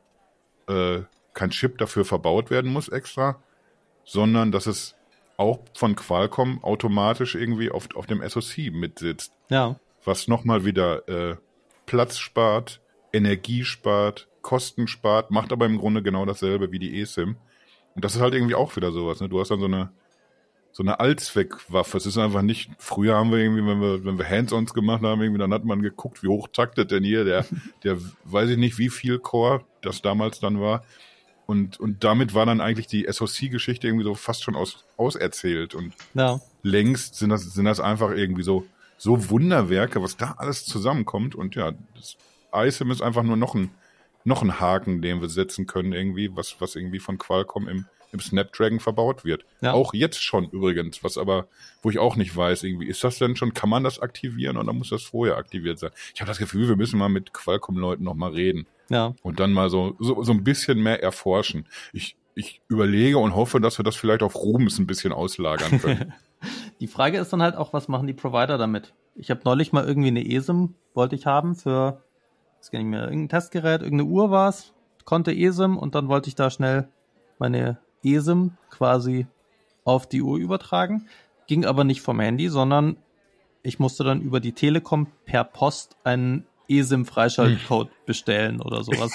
äh, kein Chip dafür verbaut werden muss extra, sondern dass es auch von Qualcomm automatisch irgendwie auf, auf dem SoC mitsitzt. Ja. Was nochmal wieder äh, Platz spart, Energie spart, Kosten spart, macht aber im Grunde genau dasselbe wie die eSIM. Und das ist halt irgendwie auch wieder sowas. Ne? Du hast dann so eine so eine Allzweckwaffe. Es ist einfach nicht, früher haben wir irgendwie, wenn wir, wenn wir Hands-ons gemacht haben, irgendwie, dann hat man geguckt, wie hoch taktet denn hier der, der, weiß ich nicht, wie viel Core das damals dann war. Und, und damit war dann eigentlich die SoC-Geschichte irgendwie so fast schon aus, auserzählt. Und ja. längst sind das, sind das einfach irgendwie so, so Wunderwerke, was da alles zusammenkommt. Und ja, das ISIM ist einfach nur noch ein, noch ein Haken, den wir setzen können, irgendwie, was, was irgendwie von Qualcomm im, im Snapdragon verbaut wird. Ja. Auch jetzt schon übrigens, was aber, wo ich auch nicht weiß, irgendwie, ist das denn schon, kann man das aktivieren oder muss das vorher aktiviert sein? Ich habe das Gefühl, wir müssen mal mit Qualcomm-Leuten nochmal reden. Ja. Und dann mal so, so, so ein bisschen mehr erforschen. Ich, ich überlege und hoffe, dass wir das vielleicht auf Rubens ein bisschen auslagern können. die Frage ist dann halt auch, was machen die Provider damit? Ich habe neulich mal irgendwie eine ESIM, wollte ich haben für, das kann ich mir, irgendein Testgerät, irgendeine Uhr war es, konnte ESIM und dann wollte ich da schnell meine ESIM quasi auf die Uhr übertragen. Ging aber nicht vom Handy, sondern ich musste dann über die Telekom per Post einen eSIM-Freischaltcode hm. bestellen oder sowas.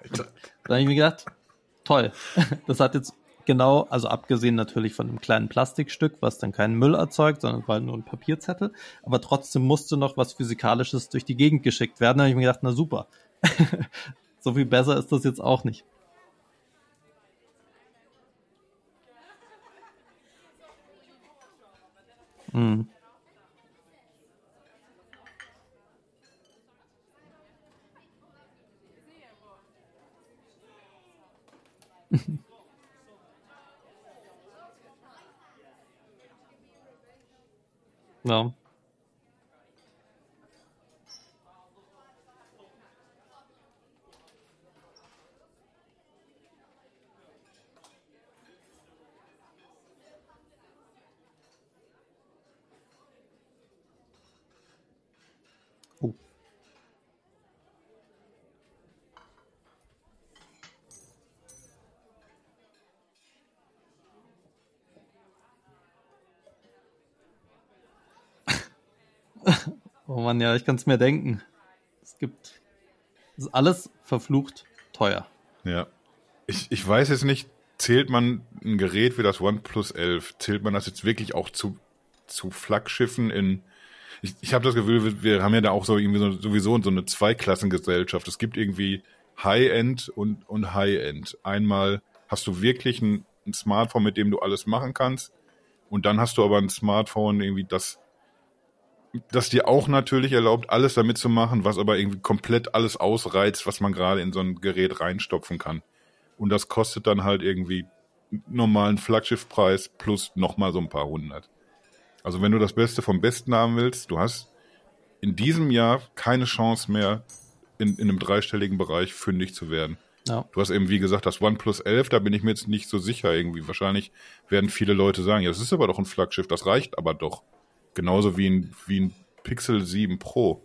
Alter. Da habe ich mir gedacht, toll. Das hat jetzt genau, also abgesehen natürlich von einem kleinen Plastikstück, was dann keinen Müll erzeugt, sondern war nur ein Papierzettel, aber trotzdem musste noch was Physikalisches durch die Gegend geschickt werden. Da habe ich mir gedacht, na super. so viel besser ist das jetzt auch nicht. Mhm. ja. Oh Mann, ja, ich kann es mir denken. Es gibt. Es ist alles verflucht teuer. Ja. Ich, ich weiß jetzt nicht, zählt man ein Gerät wie das OnePlus 11, zählt man das jetzt wirklich auch zu, zu Flaggschiffen in. Ich, ich habe das Gefühl, wir, wir haben ja da auch so irgendwie so, sowieso so eine Zweiklassengesellschaft. Es gibt irgendwie High-End und, und High-End. Einmal hast du wirklich ein, ein Smartphone, mit dem du alles machen kannst. Und dann hast du aber ein Smartphone, irgendwie, das das dir auch natürlich erlaubt, alles damit zu machen, was aber irgendwie komplett alles ausreizt, was man gerade in so ein Gerät reinstopfen kann. Und das kostet dann halt irgendwie normalen Flaggschiffpreis plus nochmal so ein paar hundert. Also wenn du das Beste vom Besten haben willst, du hast in diesem Jahr keine Chance mehr, in, in einem dreistelligen Bereich fündig zu werden. Ja. Du hast eben, wie gesagt, das OnePlus 11, da bin ich mir jetzt nicht so sicher irgendwie. Wahrscheinlich werden viele Leute sagen, ja, das ist aber doch ein Flaggschiff, das reicht aber doch. Genauso wie ein, wie ein Pixel 7 Pro.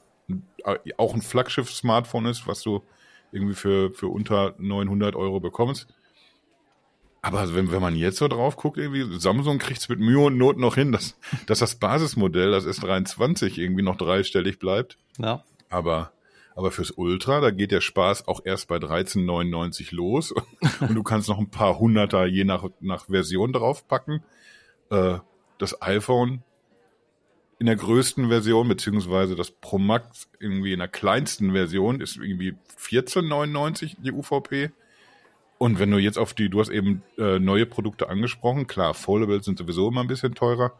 Auch ein Flaggschiff-Smartphone ist, was du irgendwie für, für unter 900 Euro bekommst. Aber wenn, wenn man jetzt so drauf guckt, irgendwie, Samsung kriegt es mit Mühe und Not noch hin, dass, dass das Basismodell, das S23, irgendwie noch dreistellig bleibt. Ja. Aber, aber fürs Ultra, da geht der Spaß auch erst bei 13,99 los. und du kannst noch ein paar Hunderter je nach, nach Version draufpacken. Äh, das iPhone in der größten Version, beziehungsweise das Pro Max irgendwie in der kleinsten Version ist irgendwie 14,99 die UVP. Und wenn du jetzt auf die, du hast eben äh, neue Produkte angesprochen, klar, Foldables sind sowieso immer ein bisschen teurer,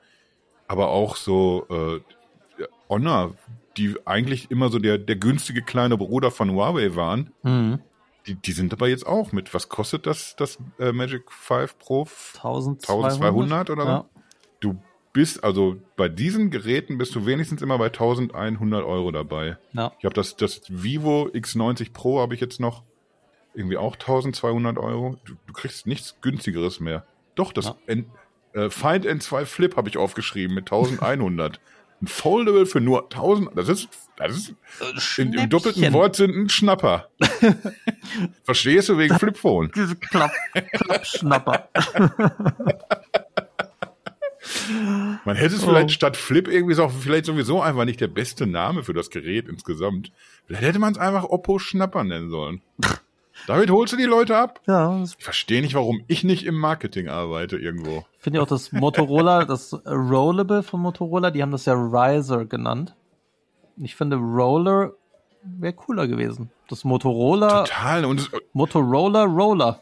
aber auch so äh, Honor, die eigentlich immer so der, der günstige kleine Bruder von Huawei waren, mhm. die, die sind aber jetzt auch mit, was kostet das, das äh, Magic 5 Pro? 1200, 1200 oder so? Ja. Du bist, also bei diesen Geräten bist du wenigstens immer bei 1100 Euro dabei. Ja. Ich habe das, das Vivo X90 Pro habe ich jetzt noch irgendwie auch 1200 Euro. Du, du kriegst nichts günstigeres mehr. Doch, das ja. N, äh, Find N2 Flip habe ich aufgeschrieben mit 1100. ein Foldable für nur 1000, das ist, das ist in, im doppelten Wortsinn ein Schnapper. Verstehst du wegen Flipphone? Diese Klapp, Klappschnapper. Man hätte es oh. vielleicht statt Flip irgendwie so, vielleicht sowieso einfach nicht der beste Name für das Gerät insgesamt. Vielleicht hätte man es einfach Oppo Schnapper nennen sollen. Damit holst du die Leute ab? Ja. Ich verstehe nicht, warum ich nicht im Marketing arbeite irgendwo. Ich finde ja auch das Motorola, das Rollable von Motorola, die haben das ja Riser genannt. Ich finde Roller wäre cooler gewesen. Das Motorola. Total. Und Motorola Roller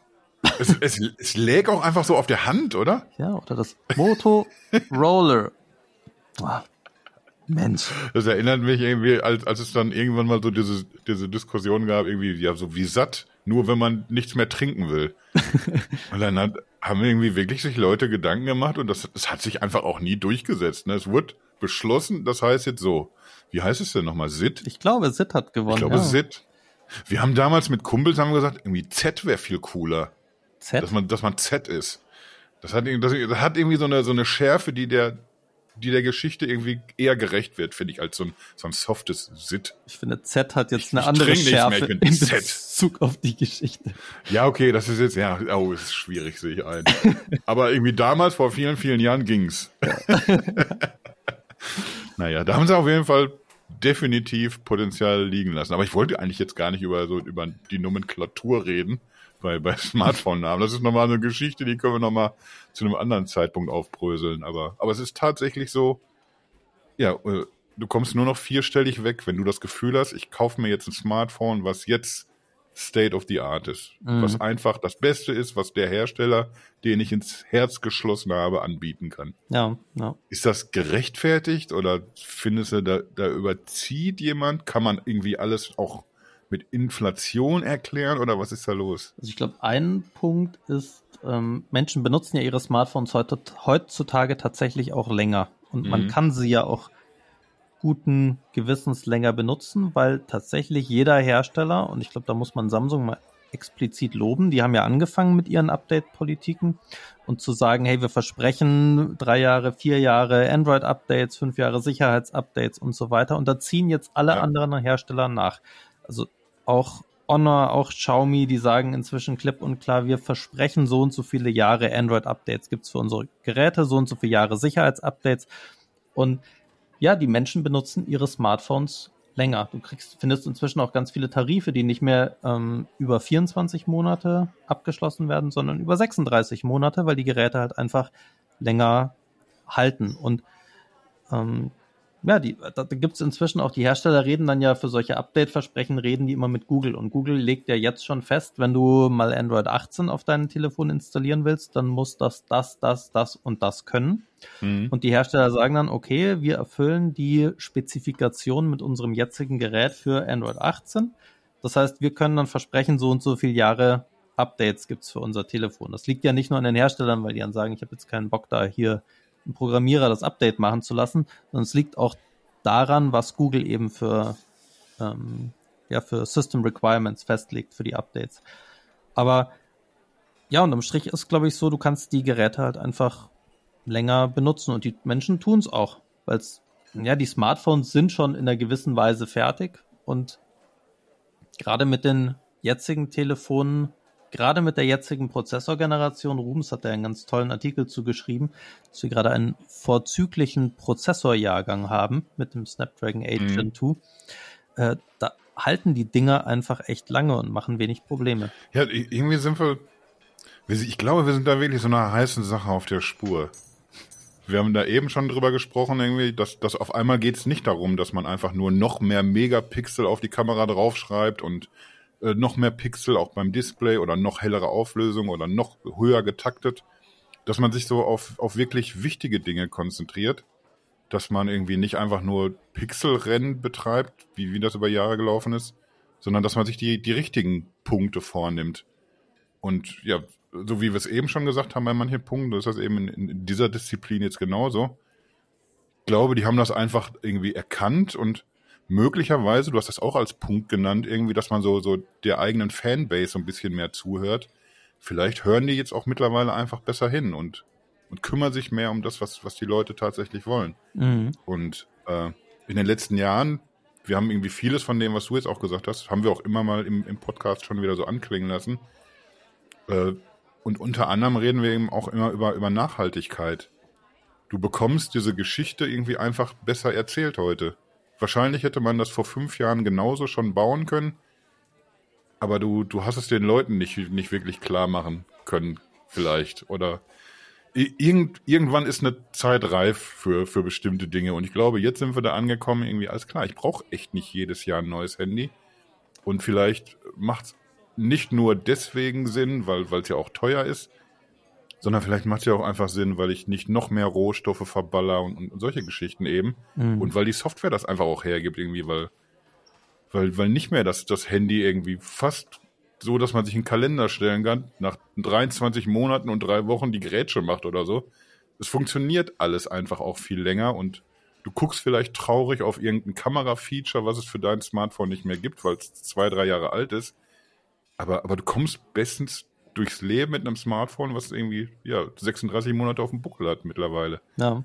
es, es, es läg auch einfach so auf der Hand, oder? Ja, oder das Motoroller. Oh, Mensch. Das erinnert mich irgendwie, als, als es dann irgendwann mal so diese, diese Diskussion gab, irgendwie, ja, so wie satt, nur wenn man nichts mehr trinken will. und dann hat, haben irgendwie wirklich sich Leute Gedanken gemacht und das, das hat sich einfach auch nie durchgesetzt. Ne? Es wurde beschlossen, das heißt jetzt so. Wie heißt es denn nochmal? SIT? Ich glaube, SIT hat gewonnen. Ich glaube, ja. SIT. Wir haben damals mit Kumpels haben gesagt, irgendwie Z wäre viel cooler. Z? Dass man, dass man Z ist. Das hat, das hat irgendwie so eine, so eine Schärfe, die der, die der Geschichte irgendwie eher gerecht wird, finde ich, als so ein, so ein softes Sit. Ich finde, Z hat jetzt eine ich andere Schärfe in Bezug auf die Geschichte. Ja, okay, das ist jetzt, ja, oh, ist schwierig, sehe ich ein. Aber irgendwie damals, vor vielen, vielen Jahren ging's. naja, da haben sie auf jeden Fall definitiv Potenzial liegen lassen. Aber ich wollte eigentlich jetzt gar nicht über so über die Nomenklatur reden bei, bei Smartphone-Namen. Das ist nochmal eine Geschichte, die können wir nochmal zu einem anderen Zeitpunkt aufbröseln. Aber, aber es ist tatsächlich so, ja, äh, du kommst nur noch vierstellig weg, wenn du das Gefühl hast, ich kaufe mir jetzt ein Smartphone, was jetzt State of the Art ist. Mhm. Was einfach das Beste ist, was der Hersteller, den ich ins Herz geschlossen habe, anbieten kann. Ja, ja. Ist das gerechtfertigt oder findest du, da, da überzieht jemand? Kann man irgendwie alles auch mit Inflation erklären oder was ist da los? Also ich glaube, ein Punkt ist, ähm, Menschen benutzen ja ihre Smartphones heutzutage tatsächlich auch länger. Und mhm. man kann sie ja auch guten Gewissens länger benutzen, weil tatsächlich jeder Hersteller, und ich glaube, da muss man Samsung mal explizit loben, die haben ja angefangen mit ihren Update-Politiken und zu sagen, hey, wir versprechen drei Jahre, vier Jahre Android-Updates, fünf Jahre Sicherheitsupdates und so weiter. Und da ziehen jetzt alle ja. anderen Hersteller nach. Also auch Honor, auch Xiaomi, die sagen inzwischen klipp und klar, wir versprechen so und so viele Jahre Android-Updates gibt's für unsere Geräte, so und so viele Jahre Sicherheitsupdates. Und ja, die Menschen benutzen ihre Smartphones länger. Du kriegst, findest inzwischen auch ganz viele Tarife, die nicht mehr ähm, über 24 Monate abgeschlossen werden, sondern über 36 Monate, weil die Geräte halt einfach länger halten. Und ähm, ja, die, da, da gibt es inzwischen auch, die Hersteller reden dann ja für solche Update-Versprechen, reden die immer mit Google. Und Google legt ja jetzt schon fest, wenn du mal Android 18 auf deinem Telefon installieren willst, dann muss das, das, das, das und das können. Mhm. Und die Hersteller sagen dann, okay, wir erfüllen die Spezifikation mit unserem jetzigen Gerät für Android 18. Das heißt, wir können dann versprechen, so und so viele Jahre Updates gibt's für unser Telefon. Das liegt ja nicht nur an den Herstellern, weil die dann sagen, ich habe jetzt keinen Bock da hier einen Programmierer das Update machen zu lassen, sondern es liegt auch daran, was Google eben für, ähm, ja, für System Requirements festlegt für die Updates. Aber ja, unterm Strich ist, glaube ich, so, du kannst die Geräte halt einfach länger benutzen und die Menschen tun es auch, weil es, ja, die Smartphones sind schon in einer gewissen Weise fertig und gerade mit den jetzigen Telefonen gerade mit der jetzigen Prozessorgeneration, Rubens hat da einen ganz tollen Artikel zu geschrieben, dass wir gerade einen vorzüglichen Prozessorjahrgang haben mit dem Snapdragon 8 mhm. Gen 2. Äh, da halten die Dinger einfach echt lange und machen wenig Probleme. Ja, irgendwie sind wir, ich glaube, wir sind da wirklich so einer heißen Sache auf der Spur. Wir haben da eben schon drüber gesprochen, irgendwie, dass, dass auf einmal geht es nicht darum, dass man einfach nur noch mehr Megapixel auf die Kamera draufschreibt und äh, noch mehr Pixel auch beim Display oder noch hellere Auflösung oder noch höher getaktet, dass man sich so auf, auf wirklich wichtige Dinge konzentriert, dass man irgendwie nicht einfach nur Pixelrennen betreibt, wie, wie das über Jahre gelaufen ist, sondern dass man sich die, die richtigen Punkte vornimmt. Und ja, so wie wir es eben schon gesagt haben bei manchen Punkten, ist das eben in, in dieser Disziplin jetzt genauso. Ich glaube, die haben das einfach irgendwie erkannt und möglicherweise, du hast das auch als Punkt genannt, irgendwie, dass man so, so der eigenen Fanbase so ein bisschen mehr zuhört. Vielleicht hören die jetzt auch mittlerweile einfach besser hin und, und kümmern sich mehr um das, was, was die Leute tatsächlich wollen. Mhm. Und äh, in den letzten Jahren, wir haben irgendwie vieles von dem, was du jetzt auch gesagt hast, haben wir auch immer mal im, im Podcast schon wieder so anklingen lassen. Äh, und unter anderem reden wir eben auch immer über, über Nachhaltigkeit. Du bekommst diese Geschichte irgendwie einfach besser erzählt heute. Wahrscheinlich hätte man das vor fünf Jahren genauso schon bauen können, aber du, du hast es den Leuten nicht, nicht wirklich klar machen können, vielleicht. Oder irgend, irgendwann ist eine Zeit reif für, für bestimmte Dinge. Und ich glaube, jetzt sind wir da angekommen, irgendwie alles klar, ich brauche echt nicht jedes Jahr ein neues Handy. Und vielleicht macht es nicht nur deswegen Sinn, weil es ja auch teuer ist, sondern vielleicht macht es ja auch einfach Sinn, weil ich nicht noch mehr Rohstoffe verballer und, und solche Geschichten eben. Mhm. Und weil die Software das einfach auch hergibt, irgendwie, weil, weil, weil nicht mehr das, das Handy irgendwie fast so, dass man sich einen Kalender stellen kann, nach 23 Monaten und drei Wochen die Grätsche macht oder so. Es funktioniert alles einfach auch viel länger und du guckst vielleicht traurig auf irgendein Kamera-Feature, was es für dein Smartphone nicht mehr gibt, weil es zwei, drei Jahre alt ist. Aber, aber du kommst bestens durchs Leben mit einem Smartphone, was irgendwie ja 36 Monate auf dem Buckel hat mittlerweile. Ja.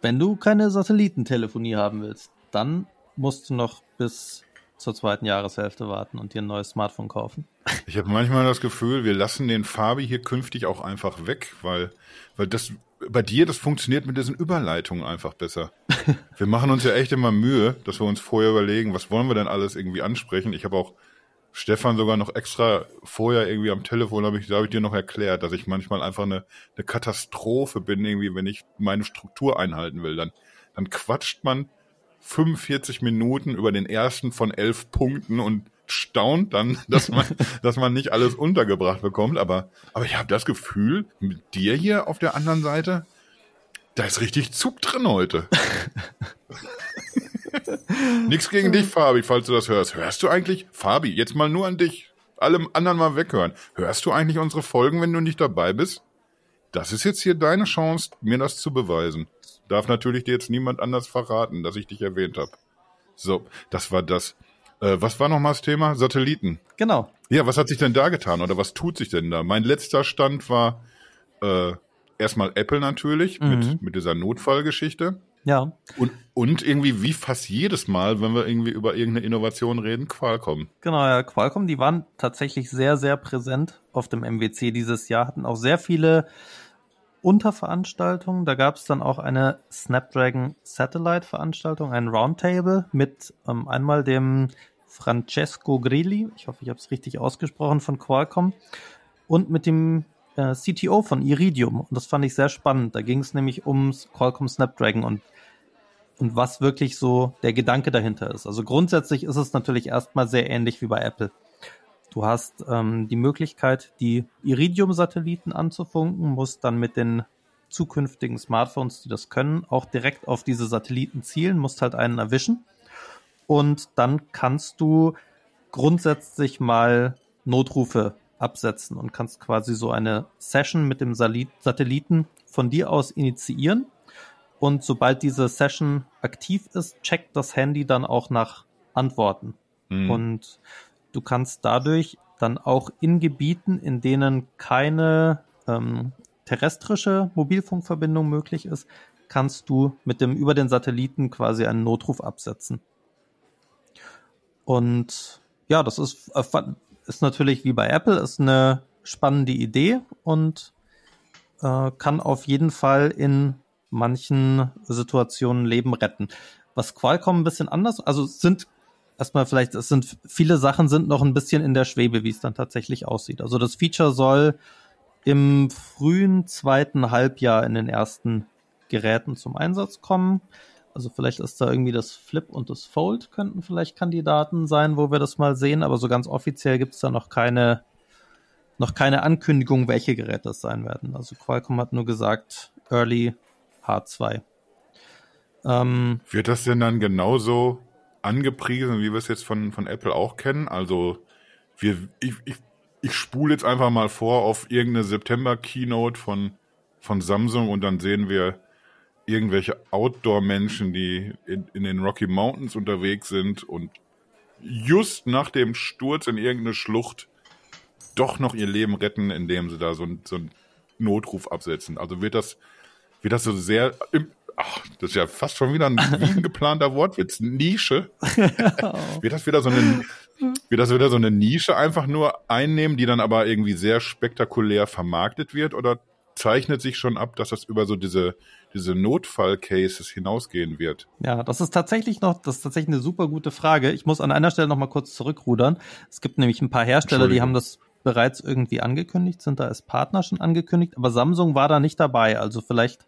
Wenn du keine Satellitentelefonie haben willst, dann musst du noch bis zur zweiten Jahreshälfte warten und dir ein neues Smartphone kaufen. Ich habe manchmal das Gefühl, wir lassen den Fabi hier künftig auch einfach weg, weil, weil das bei dir, das funktioniert mit diesen Überleitungen einfach besser. wir machen uns ja echt immer Mühe, dass wir uns vorher überlegen, was wollen wir denn alles irgendwie ansprechen. Ich habe auch Stefan sogar noch extra vorher irgendwie am Telefon habe ich, da habe ich dir noch erklärt, dass ich manchmal einfach eine, eine Katastrophe bin, irgendwie, wenn ich meine Struktur einhalten will. Dann, dann quatscht man 45 Minuten über den ersten von elf Punkten und staunt dann, dass man, dass man nicht alles untergebracht bekommt. Aber, aber ich habe das Gefühl, mit dir hier auf der anderen Seite, da ist richtig Zug drin heute. Nix gegen dich, Fabi, falls du das hörst. Hörst du eigentlich, Fabi, jetzt mal nur an dich, alle anderen mal weghören. Hörst du eigentlich unsere Folgen, wenn du nicht dabei bist? Das ist jetzt hier deine Chance, mir das zu beweisen. Darf natürlich dir jetzt niemand anders verraten, dass ich dich erwähnt habe. So, das war das. Äh, was war nochmal das Thema? Satelliten. Genau. Ja, was hat sich denn da getan oder was tut sich denn da? Mein letzter Stand war äh, erstmal Apple natürlich mhm. mit, mit dieser Notfallgeschichte. Ja. Und, und irgendwie wie fast jedes Mal, wenn wir irgendwie über irgendeine Innovation reden, Qualcomm. Genau, ja, Qualcomm, die waren tatsächlich sehr, sehr präsent auf dem MWC dieses Jahr, hatten auch sehr viele Unterveranstaltungen. Da gab es dann auch eine Snapdragon Satellite Veranstaltung, ein Roundtable mit ähm, einmal dem Francesco Grilli, ich hoffe, ich habe es richtig ausgesprochen, von Qualcomm und mit dem äh, CTO von Iridium. Und das fand ich sehr spannend. Da ging es nämlich ums Qualcomm Snapdragon und, und was wirklich so der Gedanke dahinter ist. Also grundsätzlich ist es natürlich erstmal sehr ähnlich wie bei Apple. Du hast ähm, die Möglichkeit, die Iridium-Satelliten anzufunken, musst dann mit den zukünftigen Smartphones, die das können, auch direkt auf diese Satelliten zielen, musst halt einen erwischen. Und dann kannst du grundsätzlich mal Notrufe absetzen und kannst quasi so eine Session mit dem Satelliten von dir aus initiieren. Und sobald diese Session aktiv ist, checkt das Handy dann auch nach Antworten. Mhm. Und du kannst dadurch dann auch in Gebieten, in denen keine ähm, terrestrische Mobilfunkverbindung möglich ist, kannst du mit dem über den Satelliten quasi einen Notruf absetzen. Und ja, das ist äh, ist natürlich wie bei Apple, ist eine spannende Idee und äh, kann auf jeden Fall in manchen Situationen Leben retten. Was Qualcomm ein bisschen anders, also sind erstmal vielleicht, es sind viele Sachen sind noch ein bisschen in der Schwebe, wie es dann tatsächlich aussieht. Also das Feature soll im frühen zweiten Halbjahr in den ersten Geräten zum Einsatz kommen. Also vielleicht ist da irgendwie das Flip und das Fold könnten vielleicht Kandidaten sein, wo wir das mal sehen, aber so ganz offiziell gibt es da noch keine, noch keine Ankündigung, welche Geräte es sein werden. Also Qualcomm hat nur gesagt Early H2. Ähm, Wird das denn dann genauso angepriesen, wie wir es jetzt von, von Apple auch kennen? Also wir, ich, ich, ich spule jetzt einfach mal vor auf irgendeine September-Keynote von, von Samsung und dann sehen wir irgendwelche Outdoor-Menschen, die in, in den Rocky Mountains unterwegs sind und just nach dem Sturz in irgendeine Schlucht doch noch ihr Leben retten, indem sie da so, so einen Notruf absetzen. Also wird das, wird das so sehr, ach, das ist ja fast schon wieder ein geplanter Wortwitz, Nische. wird das wieder so eine, wird das wieder so eine Nische einfach nur einnehmen, die dann aber irgendwie sehr spektakulär vermarktet wird oder zeichnet sich schon ab, dass das über so diese, diese Notfall-Cases hinausgehen wird? Ja, das ist tatsächlich noch, das ist tatsächlich eine super gute Frage. Ich muss an einer Stelle noch mal kurz zurückrudern. Es gibt nämlich ein paar Hersteller, die haben das bereits irgendwie angekündigt, sind da als Partner schon angekündigt, aber Samsung war da nicht dabei. Also vielleicht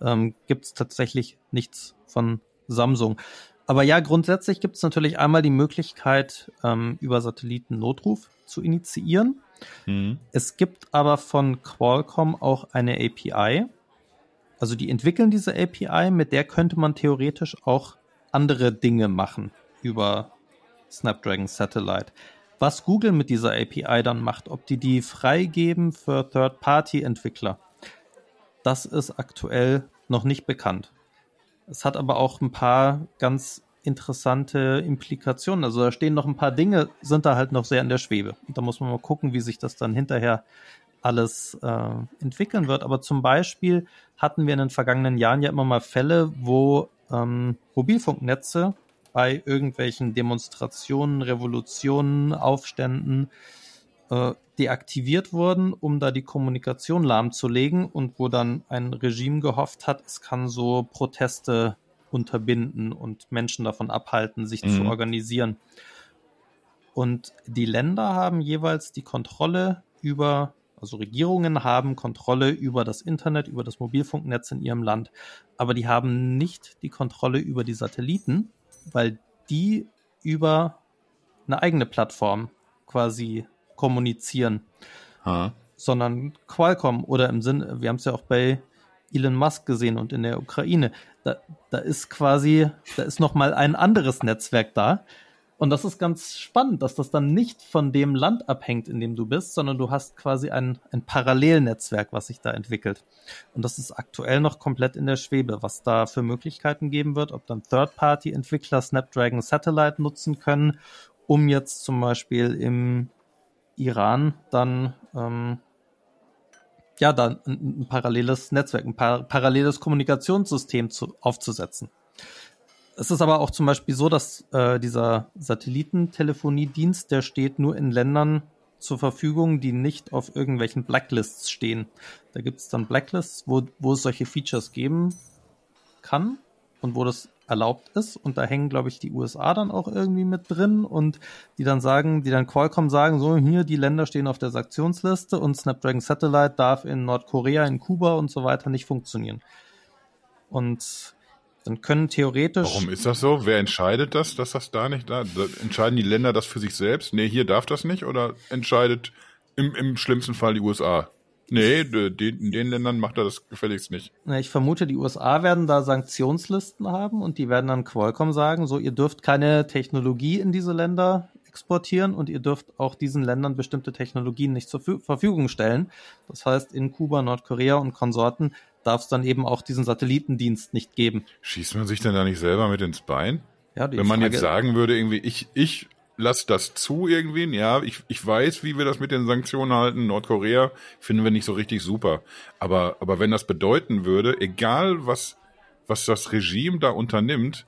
ähm, gibt es tatsächlich nichts von Samsung. Aber ja, grundsätzlich gibt es natürlich einmal die Möglichkeit, ähm, über Satelliten Notruf zu initiieren. Mhm. Es gibt aber von Qualcomm auch eine API. Also die entwickeln diese API, mit der könnte man theoretisch auch andere Dinge machen über Snapdragon Satellite. Was Google mit dieser API dann macht, ob die die freigeben für Third-Party-Entwickler, das ist aktuell noch nicht bekannt. Es hat aber auch ein paar ganz interessante Implikationen. Also da stehen noch ein paar Dinge, sind da halt noch sehr in der Schwebe. Und da muss man mal gucken, wie sich das dann hinterher alles äh, entwickeln wird. Aber zum Beispiel hatten wir in den vergangenen Jahren ja immer mal Fälle, wo ähm, Mobilfunknetze bei irgendwelchen Demonstrationen, Revolutionen, Aufständen äh, deaktiviert wurden, um da die Kommunikation lahmzulegen und wo dann ein Regime gehofft hat, es kann so Proteste unterbinden und Menschen davon abhalten, sich mhm. zu organisieren. Und die Länder haben jeweils die Kontrolle über, also Regierungen haben Kontrolle über das Internet, über das Mobilfunknetz in ihrem Land, aber die haben nicht die Kontrolle über die Satelliten, weil die über eine eigene Plattform quasi kommunizieren, ha. sondern Qualcomm oder im Sinn, wir haben es ja auch bei Elon Musk gesehen und in der Ukraine, da, da ist quasi, da ist noch mal ein anderes Netzwerk da. Und das ist ganz spannend, dass das dann nicht von dem Land abhängt, in dem du bist, sondern du hast quasi ein, ein Parallelnetzwerk, was sich da entwickelt. Und das ist aktuell noch komplett in der Schwebe, was da für Möglichkeiten geben wird, ob dann Third-Party-Entwickler Snapdragon Satellite nutzen können, um jetzt zum Beispiel im Iran dann ähm, ja, da ein, ein, paralleles Netzwerk, ein par paralleles Kommunikationssystem zu, aufzusetzen. Es ist aber auch zum Beispiel so, dass äh, dieser Satellitentelefoniedienst, der steht nur in Ländern zur Verfügung, die nicht auf irgendwelchen Blacklists stehen. Da gibt es dann Blacklists, wo, wo es solche Features geben kann und wo das erlaubt ist. Und da hängen, glaube ich, die USA dann auch irgendwie mit drin und die dann sagen, die dann Qualcomm sagen, so hier, die Länder stehen auf der Sanktionsliste und Snapdragon Satellite darf in Nordkorea, in Kuba und so weiter nicht funktionieren. Und dann können theoretisch. Warum ist das so? Wer entscheidet das, dass das da nicht da? Entscheiden die Länder das für sich selbst? Nee, hier darf das nicht oder entscheidet im, im schlimmsten Fall die USA? Nee, in den Ländern macht er das gefälligst nicht. Ich vermute, die USA werden da Sanktionslisten haben und die werden dann Qualcomm sagen, so ihr dürft keine Technologie in diese Länder exportieren und ihr dürft auch diesen Ländern bestimmte Technologien nicht zur Verfügung stellen. Das heißt, in Kuba, Nordkorea und Konsorten darf es dann eben auch diesen Satellitendienst nicht geben. Schießt man sich denn da nicht selber mit ins Bein? Ja, Wenn man Frage, jetzt sagen würde, irgendwie, ich, ich lass das zu irgendwie. Ja, ich, ich weiß, wie wir das mit den Sanktionen halten. Nordkorea finden wir nicht so richtig super. Aber, aber wenn das bedeuten würde, egal was, was das Regime da unternimmt,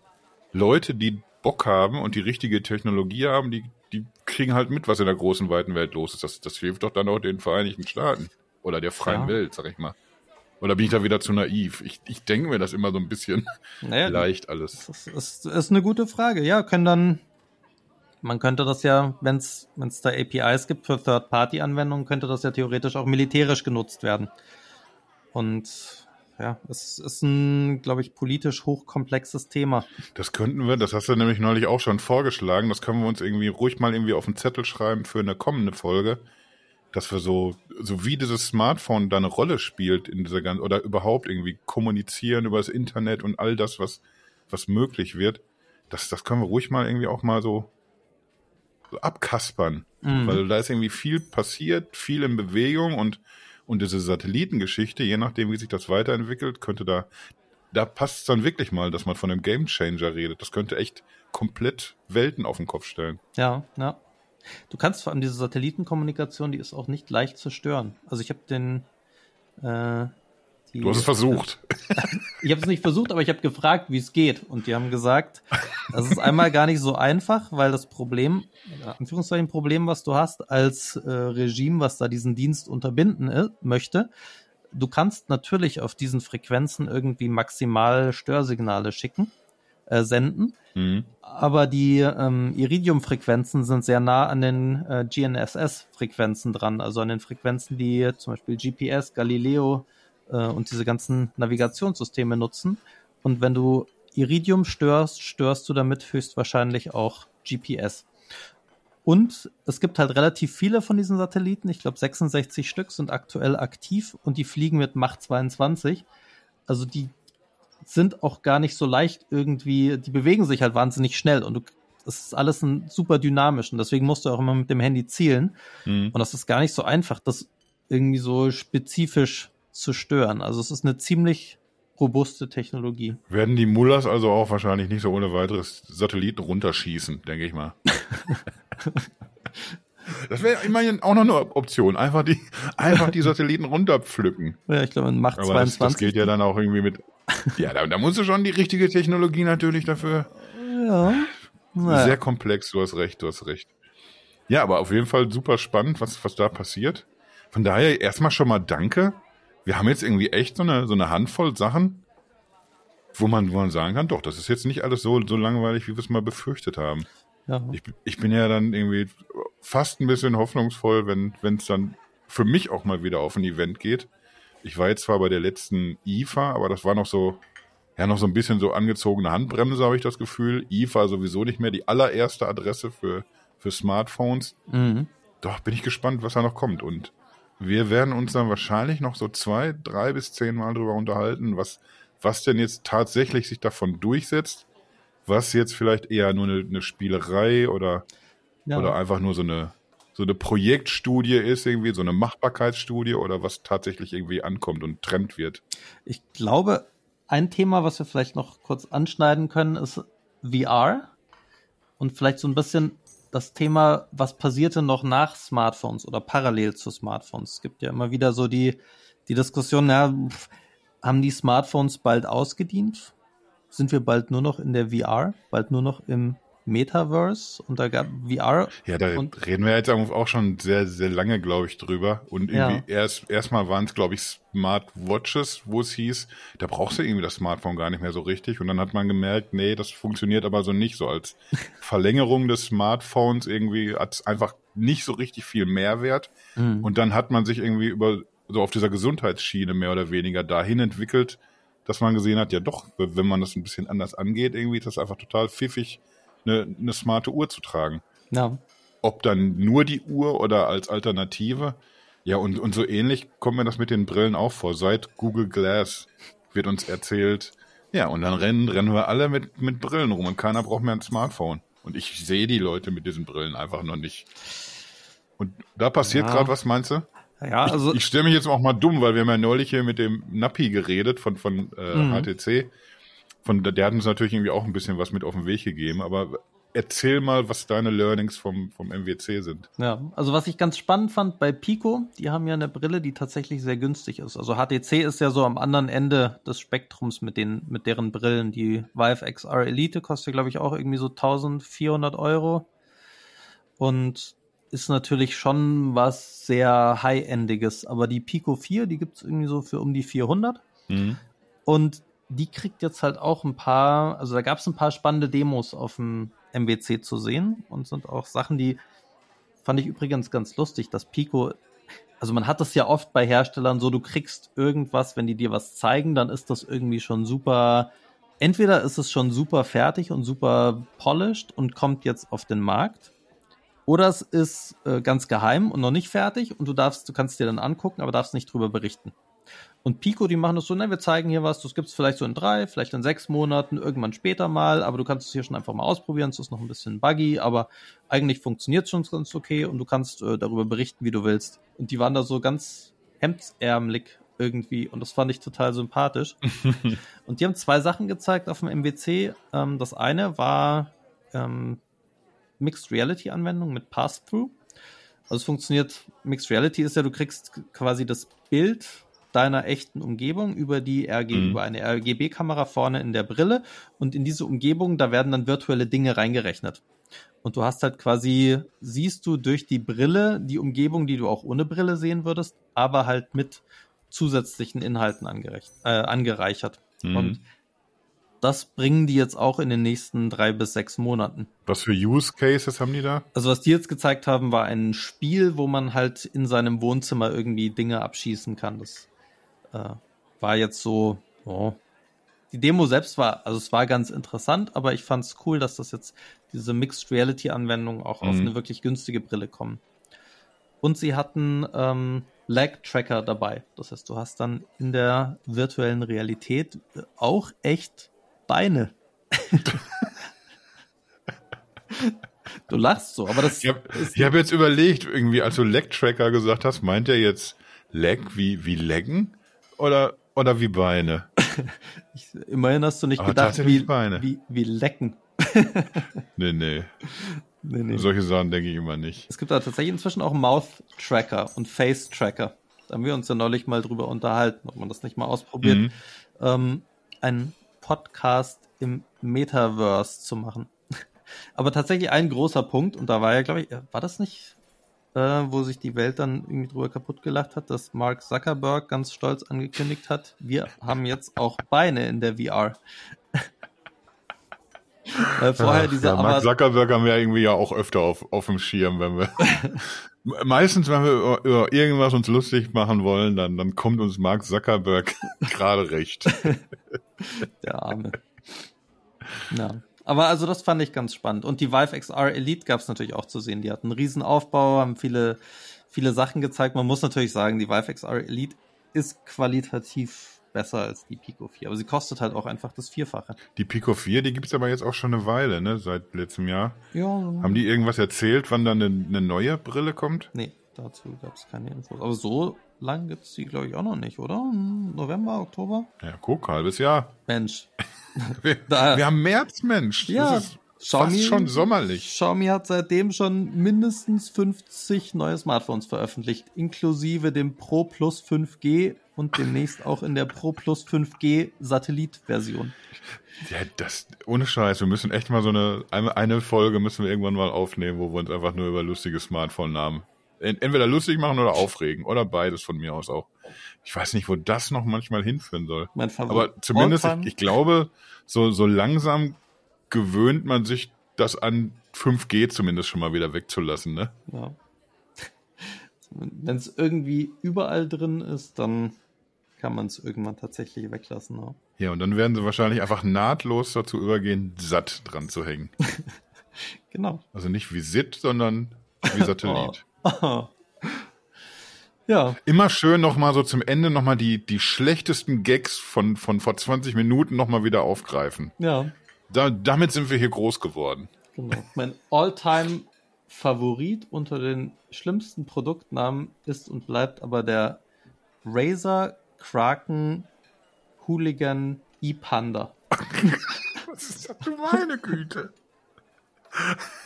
Leute, die Bock haben und die richtige Technologie haben, die, die kriegen halt mit, was in der großen, weiten Welt los ist. Das, das hilft doch dann auch den Vereinigten Staaten. Oder der freien ja. Welt, sag ich mal. Oder bin ich da wieder zu naiv? Ich, ich denke mir das immer so ein bisschen naja, leicht alles. Das ist, ist eine gute Frage. Ja, können dann man könnte das ja, wenn es da APIs gibt für Third-Party-Anwendungen, könnte das ja theoretisch auch militärisch genutzt werden. Und ja, es ist ein, glaube ich, politisch hochkomplexes Thema. Das könnten wir, das hast du nämlich neulich auch schon vorgeschlagen, das können wir uns irgendwie ruhig mal irgendwie auf den Zettel schreiben für eine kommende Folge, dass wir so, so wie dieses Smartphone da eine Rolle spielt in dieser ganzen, oder überhaupt irgendwie kommunizieren über das Internet und all das, was, was möglich wird, das, das können wir ruhig mal irgendwie auch mal so abkaspern. Mhm. Weil da ist irgendwie viel passiert, viel in Bewegung und, und diese Satellitengeschichte, je nachdem, wie sich das weiterentwickelt, könnte da, da passt es dann wirklich mal, dass man von einem Gamechanger redet. Das könnte echt komplett Welten auf den Kopf stellen. Ja, ja. Du kannst vor allem diese Satellitenkommunikation, die ist auch nicht leicht zu stören. Also ich habe den, äh, die, du hast es versucht. ich habe es nicht versucht, aber ich habe gefragt, wie es geht. Und die haben gesagt, das ist einmal gar nicht so einfach, weil das Problem, Anführungszeichen Problem, was du hast als äh, Regime, was da diesen Dienst unterbinden äh, möchte, du kannst natürlich auf diesen Frequenzen irgendwie maximal Störsignale schicken, äh, senden. Mhm. Aber die ähm, Iridium-Frequenzen sind sehr nah an den äh, GNSS-Frequenzen dran, also an den Frequenzen, die zum Beispiel GPS, Galileo, äh, und diese ganzen Navigationssysteme nutzen. Und wenn du Iridium störst, störst du damit höchstwahrscheinlich auch GPS. Und es gibt halt relativ viele von diesen Satelliten. Ich glaube, 66 Stück sind aktuell aktiv und die fliegen mit Macht 22. Also die sind auch gar nicht so leicht irgendwie, die bewegen sich halt wahnsinnig schnell und du, das ist alles ein super dynamisch und deswegen musst du auch immer mit dem Handy zielen. Mhm. Und das ist gar nicht so einfach, das irgendwie so spezifisch zu stören. Also es ist eine ziemlich robuste Technologie. Werden die Mullers also auch wahrscheinlich nicht so ohne weiteres Satelliten runterschießen, denke ich mal. Das wäre immerhin auch noch eine Option. Einfach die, einfach die Satelliten runterpflücken. Ja, ich glaube, man macht Aber 22. das, das gilt ja dann auch irgendwie mit. Ja, da, da musst du schon die richtige Technologie natürlich dafür. ja. Naja. Sehr komplex, du hast recht, du hast recht. Ja, aber auf jeden Fall super spannend, was, was da passiert. Von daher erstmal schon mal danke. Wir haben jetzt irgendwie echt so eine, so eine Handvoll Sachen, wo man, wo man sagen kann, doch, das ist jetzt nicht alles so, so langweilig, wie wir es mal befürchtet haben. ja. Ich, ich bin ja dann irgendwie fast ein bisschen hoffnungsvoll, wenn es dann für mich auch mal wieder auf ein Event geht. Ich war jetzt zwar bei der letzten IFA, aber das war noch so, ja, noch so ein bisschen so angezogene Handbremse, habe ich das Gefühl. IFA sowieso nicht mehr die allererste Adresse für, für Smartphones. Mhm. Doch, bin ich gespannt, was da noch kommt. Und wir werden uns dann wahrscheinlich noch so zwei, drei bis zehn Mal drüber unterhalten, was, was denn jetzt tatsächlich sich davon durchsetzt, was jetzt vielleicht eher nur eine, eine Spielerei oder, Ja. oder einfach nur so eine, so eine Projektstudie ist, irgendwie, so eine Machbarkeitsstudie oder was tatsächlich irgendwie ankommt und Trend wird. Ich glaube, ein Thema, was wir vielleicht noch kurz anschneiden können, ist VR und vielleicht so ein bisschen das Thema, was passierte noch nach Smartphones oder parallel zu Smartphones. Es gibt ja immer wieder so die, die Diskussion, ja, haben die Smartphones bald ausgedient? Sind wir bald nur noch in der VR? Bald nur noch im Metaverse? Und da gab VR Ja, da reden wir jetzt auch schon sehr, sehr lange, glaube ich, drüber. Und irgendwie erst erstmal waren es, glaube ich, Smartwatches, wo es hieß, da brauchst du irgendwie das Smartphone gar nicht mehr so richtig. Und dann hat man gemerkt, nee, das funktioniert aber so nicht. So als Verlängerung des Smartphones irgendwie hat es einfach nicht so richtig viel Mehrwert. Mhm. Und dann hat man sich irgendwie über so auf dieser Gesundheitsschiene mehr oder weniger dahin entwickelt, dass man gesehen hat, ja doch, wenn man das ein bisschen anders angeht, irgendwie ist das einfach total pfiffig, eine, eine smarte Uhr zu tragen ja, ob dann nur die Uhr oder als Alternative. Ja, und, und so ähnlich kommt mir das mit den Brillen auch vor. Seit Google Glass wird uns erzählt, ja, und dann rennen, rennen wir alle mit, mit Brillen rum und keiner braucht mehr ein Smartphone. Und ich sehe die Leute mit diesen Brillen einfach noch nicht. Und da passiert Ja. gerade was, meinst du? ja, also Ich stelle mich jetzt auch mal dumm, weil wir haben ja neulich hier mit dem Nappi geredet von, von äh, Mhm. HTC. Von, der hat uns natürlich irgendwie auch ein bisschen was mit auf den Weg gegeben, aber erzähl mal, was deine Learnings vom, vom MWC sind. Ja, also was ich ganz spannend fand bei Pico, die haben ja eine Brille, die tatsächlich sehr günstig ist. Also HTC ist ja so am anderen Ende des Spektrums mit den, mit deren Brillen. Die Vive XR Elite kostet, glaube ich, auch irgendwie so 1400 Euro. Und ist natürlich schon was sehr High-Endiges. Aber die Pico 4, die gibt's irgendwie so für um die 400. Und die kriegt jetzt halt auch ein paar, also da gab es ein paar spannende Demos auf dem MWC zu sehen und sind auch Sachen, die fand ich übrigens ganz lustig, dass Pico, also man hat das ja oft bei Herstellern so, du kriegst irgendwas, wenn die dir was zeigen, dann ist das irgendwie schon super, entweder ist es schon super fertig und super polished und kommt jetzt auf den Markt. Oder es ist äh, ganz geheim und noch nicht fertig und du darfst, du kannst dir dann angucken, aber darfst nicht drüber berichten. Und Pico, die machen das so, ne, wir zeigen hier was, das gibt's vielleicht so in drei, vielleicht in sechs Monaten, irgendwann später mal, aber du kannst es hier schon einfach mal ausprobieren, es ist noch ein bisschen buggy, aber eigentlich funktioniert schon ganz okay und du kannst äh, darüber berichten, wie du willst. Und die waren da so ganz hemdsärmelig irgendwie und das fand ich total sympathisch. und die haben zwei Sachen gezeigt auf dem MWC. Ähm, das eine war ähm, Mixed Reality Anwendung mit Pass-Through. Also es funktioniert, Mixed Reality ist ja, du kriegst quasi das Bild deiner echten Umgebung über die RG, Mhm. über eine RGB-Kamera vorne in der Brille und in diese Umgebung, da werden dann virtuelle Dinge reingerechnet. Und du hast halt quasi, siehst du durch die Brille die Umgebung, die du auch ohne Brille sehen würdest, aber halt mit zusätzlichen Inhalten äh, angereichert. Mhm. Und das bringen die jetzt auch in den nächsten drei bis sechs Monaten. Was für Use Cases haben die da? Also was die jetzt gezeigt haben, war ein Spiel, wo man halt in seinem Wohnzimmer irgendwie Dinge abschießen kann. Das äh, war jetzt so, oh. die Demo selbst war, also es war ganz interessant, aber ich fand es cool, dass das jetzt diese Mixed Reality Anwendungen auch auf Mhm. eine wirklich günstige Brille kommen. Und sie hatten ähm, Lag Tracker dabei. Das heißt, du hast dann in der virtuellen Realität auch echt Beine. du lachst so, aber das Ich habe hab jetzt überlegt, irgendwie, als du Leg-Tracker gesagt hast, meint er jetzt Leg wie, wie Leggen oder, oder wie Beine? ich, immerhin hast du nicht Aber gedacht, tatsächlich wie, Beine. wie, wie lecken. Nee, nee. Nee, nee. Solche Sachen denke ich immer nicht. Es gibt da tatsächlich inzwischen auch Mouth-Tracker und Face-Tracker. Da haben wir uns ja neulich mal drüber unterhalten, ob man das nicht mal ausprobiert, Mhm. ähm, einen Podcast im Metaverse zu machen. Aber tatsächlich ein großer Punkt, und da war ja, glaube ich, war das nicht, äh, wo sich die Welt dann irgendwie drüber kaputt gelacht hat, dass Mark Zuckerberg ganz stolz angekündigt hat, wir haben jetzt auch Beine in der VR. Weil vorher Ach, diese ja, Mark Zuckerberg haben wir irgendwie ja auch öfter auf, auf dem Schirm, wenn wir. Meistens, wenn wir über, über irgendwas uns lustig machen wollen, dann, dann kommt uns Mark Zuckerberg gerade recht. Der Arme. Ja. Aber also das fand ich ganz spannend. Und die Vive XR Elite gab es natürlich auch zu sehen. Die hatten einen riesen Aufbau, haben viele, viele Sachen gezeigt. Man muss natürlich sagen, die Vive XR Elite ist qualitativ besser als die Pico 4. Aber sie kostet halt auch einfach das Vierfache. Die Pico 4, die gibt's aber jetzt auch schon eine Weile, ne? Seit letztem Jahr. Ja. Haben die irgendwas erzählt, wann dann eine, eine neue Brille kommt? Nee, dazu gab es keine Infos. Aber so lang gibt's die, glaube ich, auch noch nicht, oder? Hm, November, Oktober? Ja, guck, halbes Jahr. Mensch. Wir, wir haben März, Mensch. Ja, Das ist fast schon sommerlich. Xiaomi hat seitdem schon mindestens 50 neue Smartphones veröffentlicht, inklusive dem Pro Plus 5G und demnächst auch in der Pro Plus 5G Satellit-Version. Ja, das, ohne Scheiß, wir müssen echt mal so eine, eine, Folge müssen wir irgendwann mal aufnehmen, wo wir uns einfach nur über lustige Smartphone-Namen en- entweder lustig machen oder aufregen. Oder beides von mir aus auch. Ich weiß nicht, wo das noch manchmal hinführen soll. Mein Favorit. Aber zumindest, ich, ich glaube, so, so langsam gewöhnt man sich das an 5G zumindest schon mal wieder wegzulassen, ne? Ja. Wenn es irgendwie überall drin ist, dann kann man es irgendwann tatsächlich weglassen. Ja. Ja, und dann werden sie wahrscheinlich einfach nahtlos dazu übergehen, satt dran zu hängen. Genau. Also nicht wie SIT, sondern wie Satellit. Ja, Immer schön nochmal so zum Ende nochmal die, die schlechtesten Gags von, von vor 20 Minuten nochmal wieder aufgreifen. ja, Da, damit sind wir hier groß geworden. genau. Mein Alltime Favorit unter den schlimmsten Produktnamen ist und bleibt aber der Razer Kraken Hooligan E-Panda. Was ist das für meine Güte?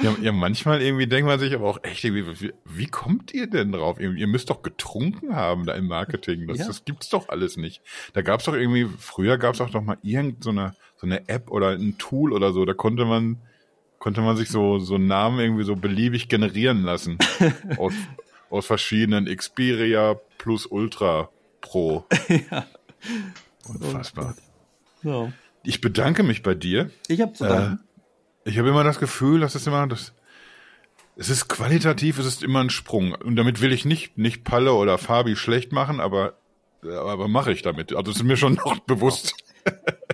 Ja, ja, manchmal irgendwie denkt man sich aber auch echt, wie, wie kommt ihr denn drauf? Ihr, müsst doch getrunken haben da im Marketing. Das, Ja. das gibt's doch alles nicht. Da gab's doch irgendwie, früher gab's auch doch mal irgendeine so eine, so eine App oder ein Tool oder so, da konnte man, konnte man sich so, so Namen irgendwie so beliebig generieren lassen. aus, aus verschiedenen Xperia plus Ultra Pro. ja. Unfassbar. ja. Ich bedanke mich bei dir. Ich habe zu danken. Ich habe immer das Gefühl, dass es immer das. Es ist qualitativ, es ist immer ein Sprung. Und damit will ich nicht, nicht Palle oder Fabi schlecht machen, aber, aber mache ich damit. Also es ist mir schon noch bewusst.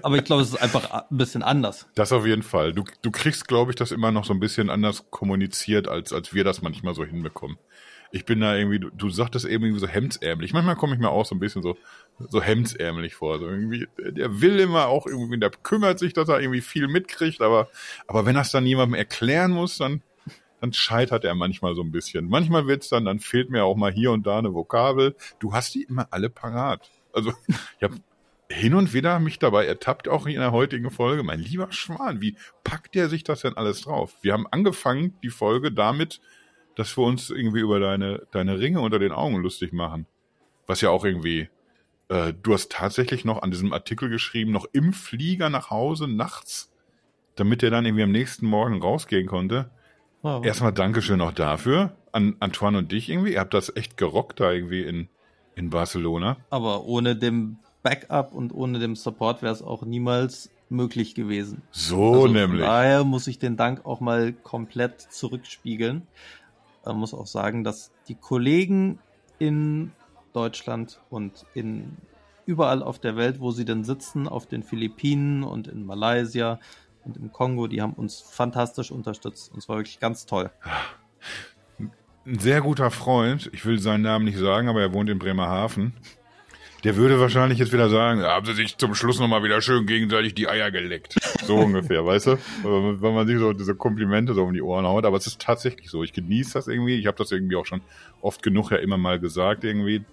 Aber ich glaube, es ist einfach ein bisschen anders. Das auf jeden Fall. Du, du kriegst, glaube ich, das immer noch so ein bisschen anders kommuniziert, als, als wir das manchmal so hinbekommen. Ich bin da irgendwie, du, du sagtest eben irgendwie so hemdsärmlich. Manchmal komme ich mir auch so ein bisschen so, so hemdsärmlich vor. So irgendwie, der will immer auch irgendwie, der kümmert sich, dass er irgendwie viel mitkriegt, aber, aber wenn es dann jemandem erklären muss, dann, dann scheitert er manchmal so ein bisschen. Manchmal wird's dann, dann fehlt mir auch mal hier und da eine Vokabel. Du hast die immer alle parat. Also, ich habe hin und wieder mich dabei ertappt, auch in der heutigen Folge. Mein lieber Schwan, wie packt der sich das denn alles drauf? Wir haben angefangen, die Folge damit, dass wir uns irgendwie über deine, deine Ringe unter den Augen lustig machen. Was ja auch irgendwie, äh, du hast tatsächlich noch an diesem Artikel geschrieben, noch im Flieger nach Hause nachts, damit der dann irgendwie am nächsten Morgen rausgehen konnte. Ja. Erstmal Dankeschön auch dafür. An Antoine und dich irgendwie. Ihr habt das echt gerockt da irgendwie in, in Barcelona. Aber ohne dem Backup und ohne dem Support wäre es auch niemals möglich gewesen. So Also nämlich. Daher muss ich den Dank auch mal komplett zurückspiegeln. Man muss auch sagen, dass die Kollegen in Deutschland und in überall auf der Welt, wo sie denn sitzen, auf den Philippinen und in Malaysia und im Kongo, die haben uns fantastisch unterstützt. Und es war wirklich ganz toll. Ein sehr guter Freund, ich will seinen Namen nicht sagen, aber er wohnt in Bremerhaven. Der würde wahrscheinlich jetzt wieder sagen, "Da haben sie sich zum Schluss nochmal wieder schön gegenseitig die Eier geleckt. So ungefähr, weißt du? Wenn wenn man sich so diese Komplimente so um die Ohren haut. Aber es ist tatsächlich so. Ich genieße das irgendwie. Ich habe das irgendwie auch schon oft genug ja immer mal gesagt irgendwie.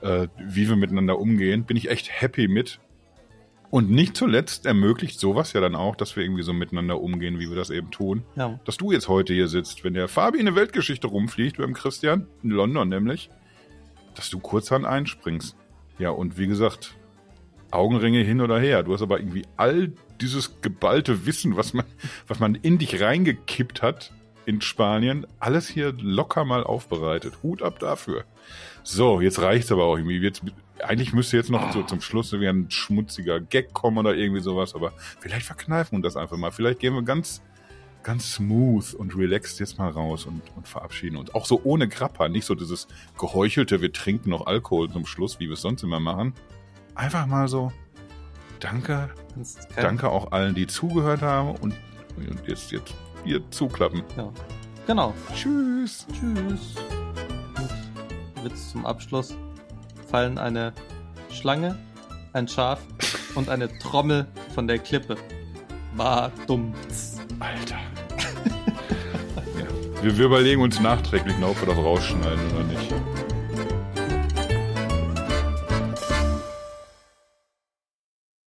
Äh, wie wir miteinander umgehen. Bin ich echt happy mit. Und nicht zuletzt ermöglicht sowas ja dann auch, dass wir irgendwie so miteinander umgehen, wie wir das eben tun. Ja. Dass du jetzt heute hier sitzt, wenn der Fabi in eine Weltgeschichte rumfliegt, beim Christian, in London nämlich, dass du kurzhand einspringst. Ja, und wie gesagt, Augenringe hin oder her. Du hast aber irgendwie all dieses geballte Wissen, was man, was man in dich reingekippt hat in Spanien, alles hier locker mal aufbereitet. Hut ab dafür. So, jetzt reicht's aber auch irgendwie. Jetzt, eigentlich müsste jetzt noch so zum Schluss irgendwie ein schmutziger Gag kommen oder irgendwie sowas, aber vielleicht verkneifen wir das einfach mal. Vielleicht gehen wir ganz, ganz smooth und relaxed jetzt mal raus und, und verabschieden uns. Auch so ohne Grappa, nicht so dieses geheuchelte, wir trinken noch Alkohol zum Schluss, wie wir es sonst immer machen. Einfach mal so, danke, danke auch allen, die zugehört haben und, und jetzt, jetzt hier zuklappen. Ja. Genau. Tschüss. Tschüss. Und Witz zum Abschluss. Fallen eine Schlange, ein Schaf und eine Trommel von der Klippe. War dumm. Alter. Wir, wir überlegen uns nachträglich noch, ob wir das rausschneiden oder nicht.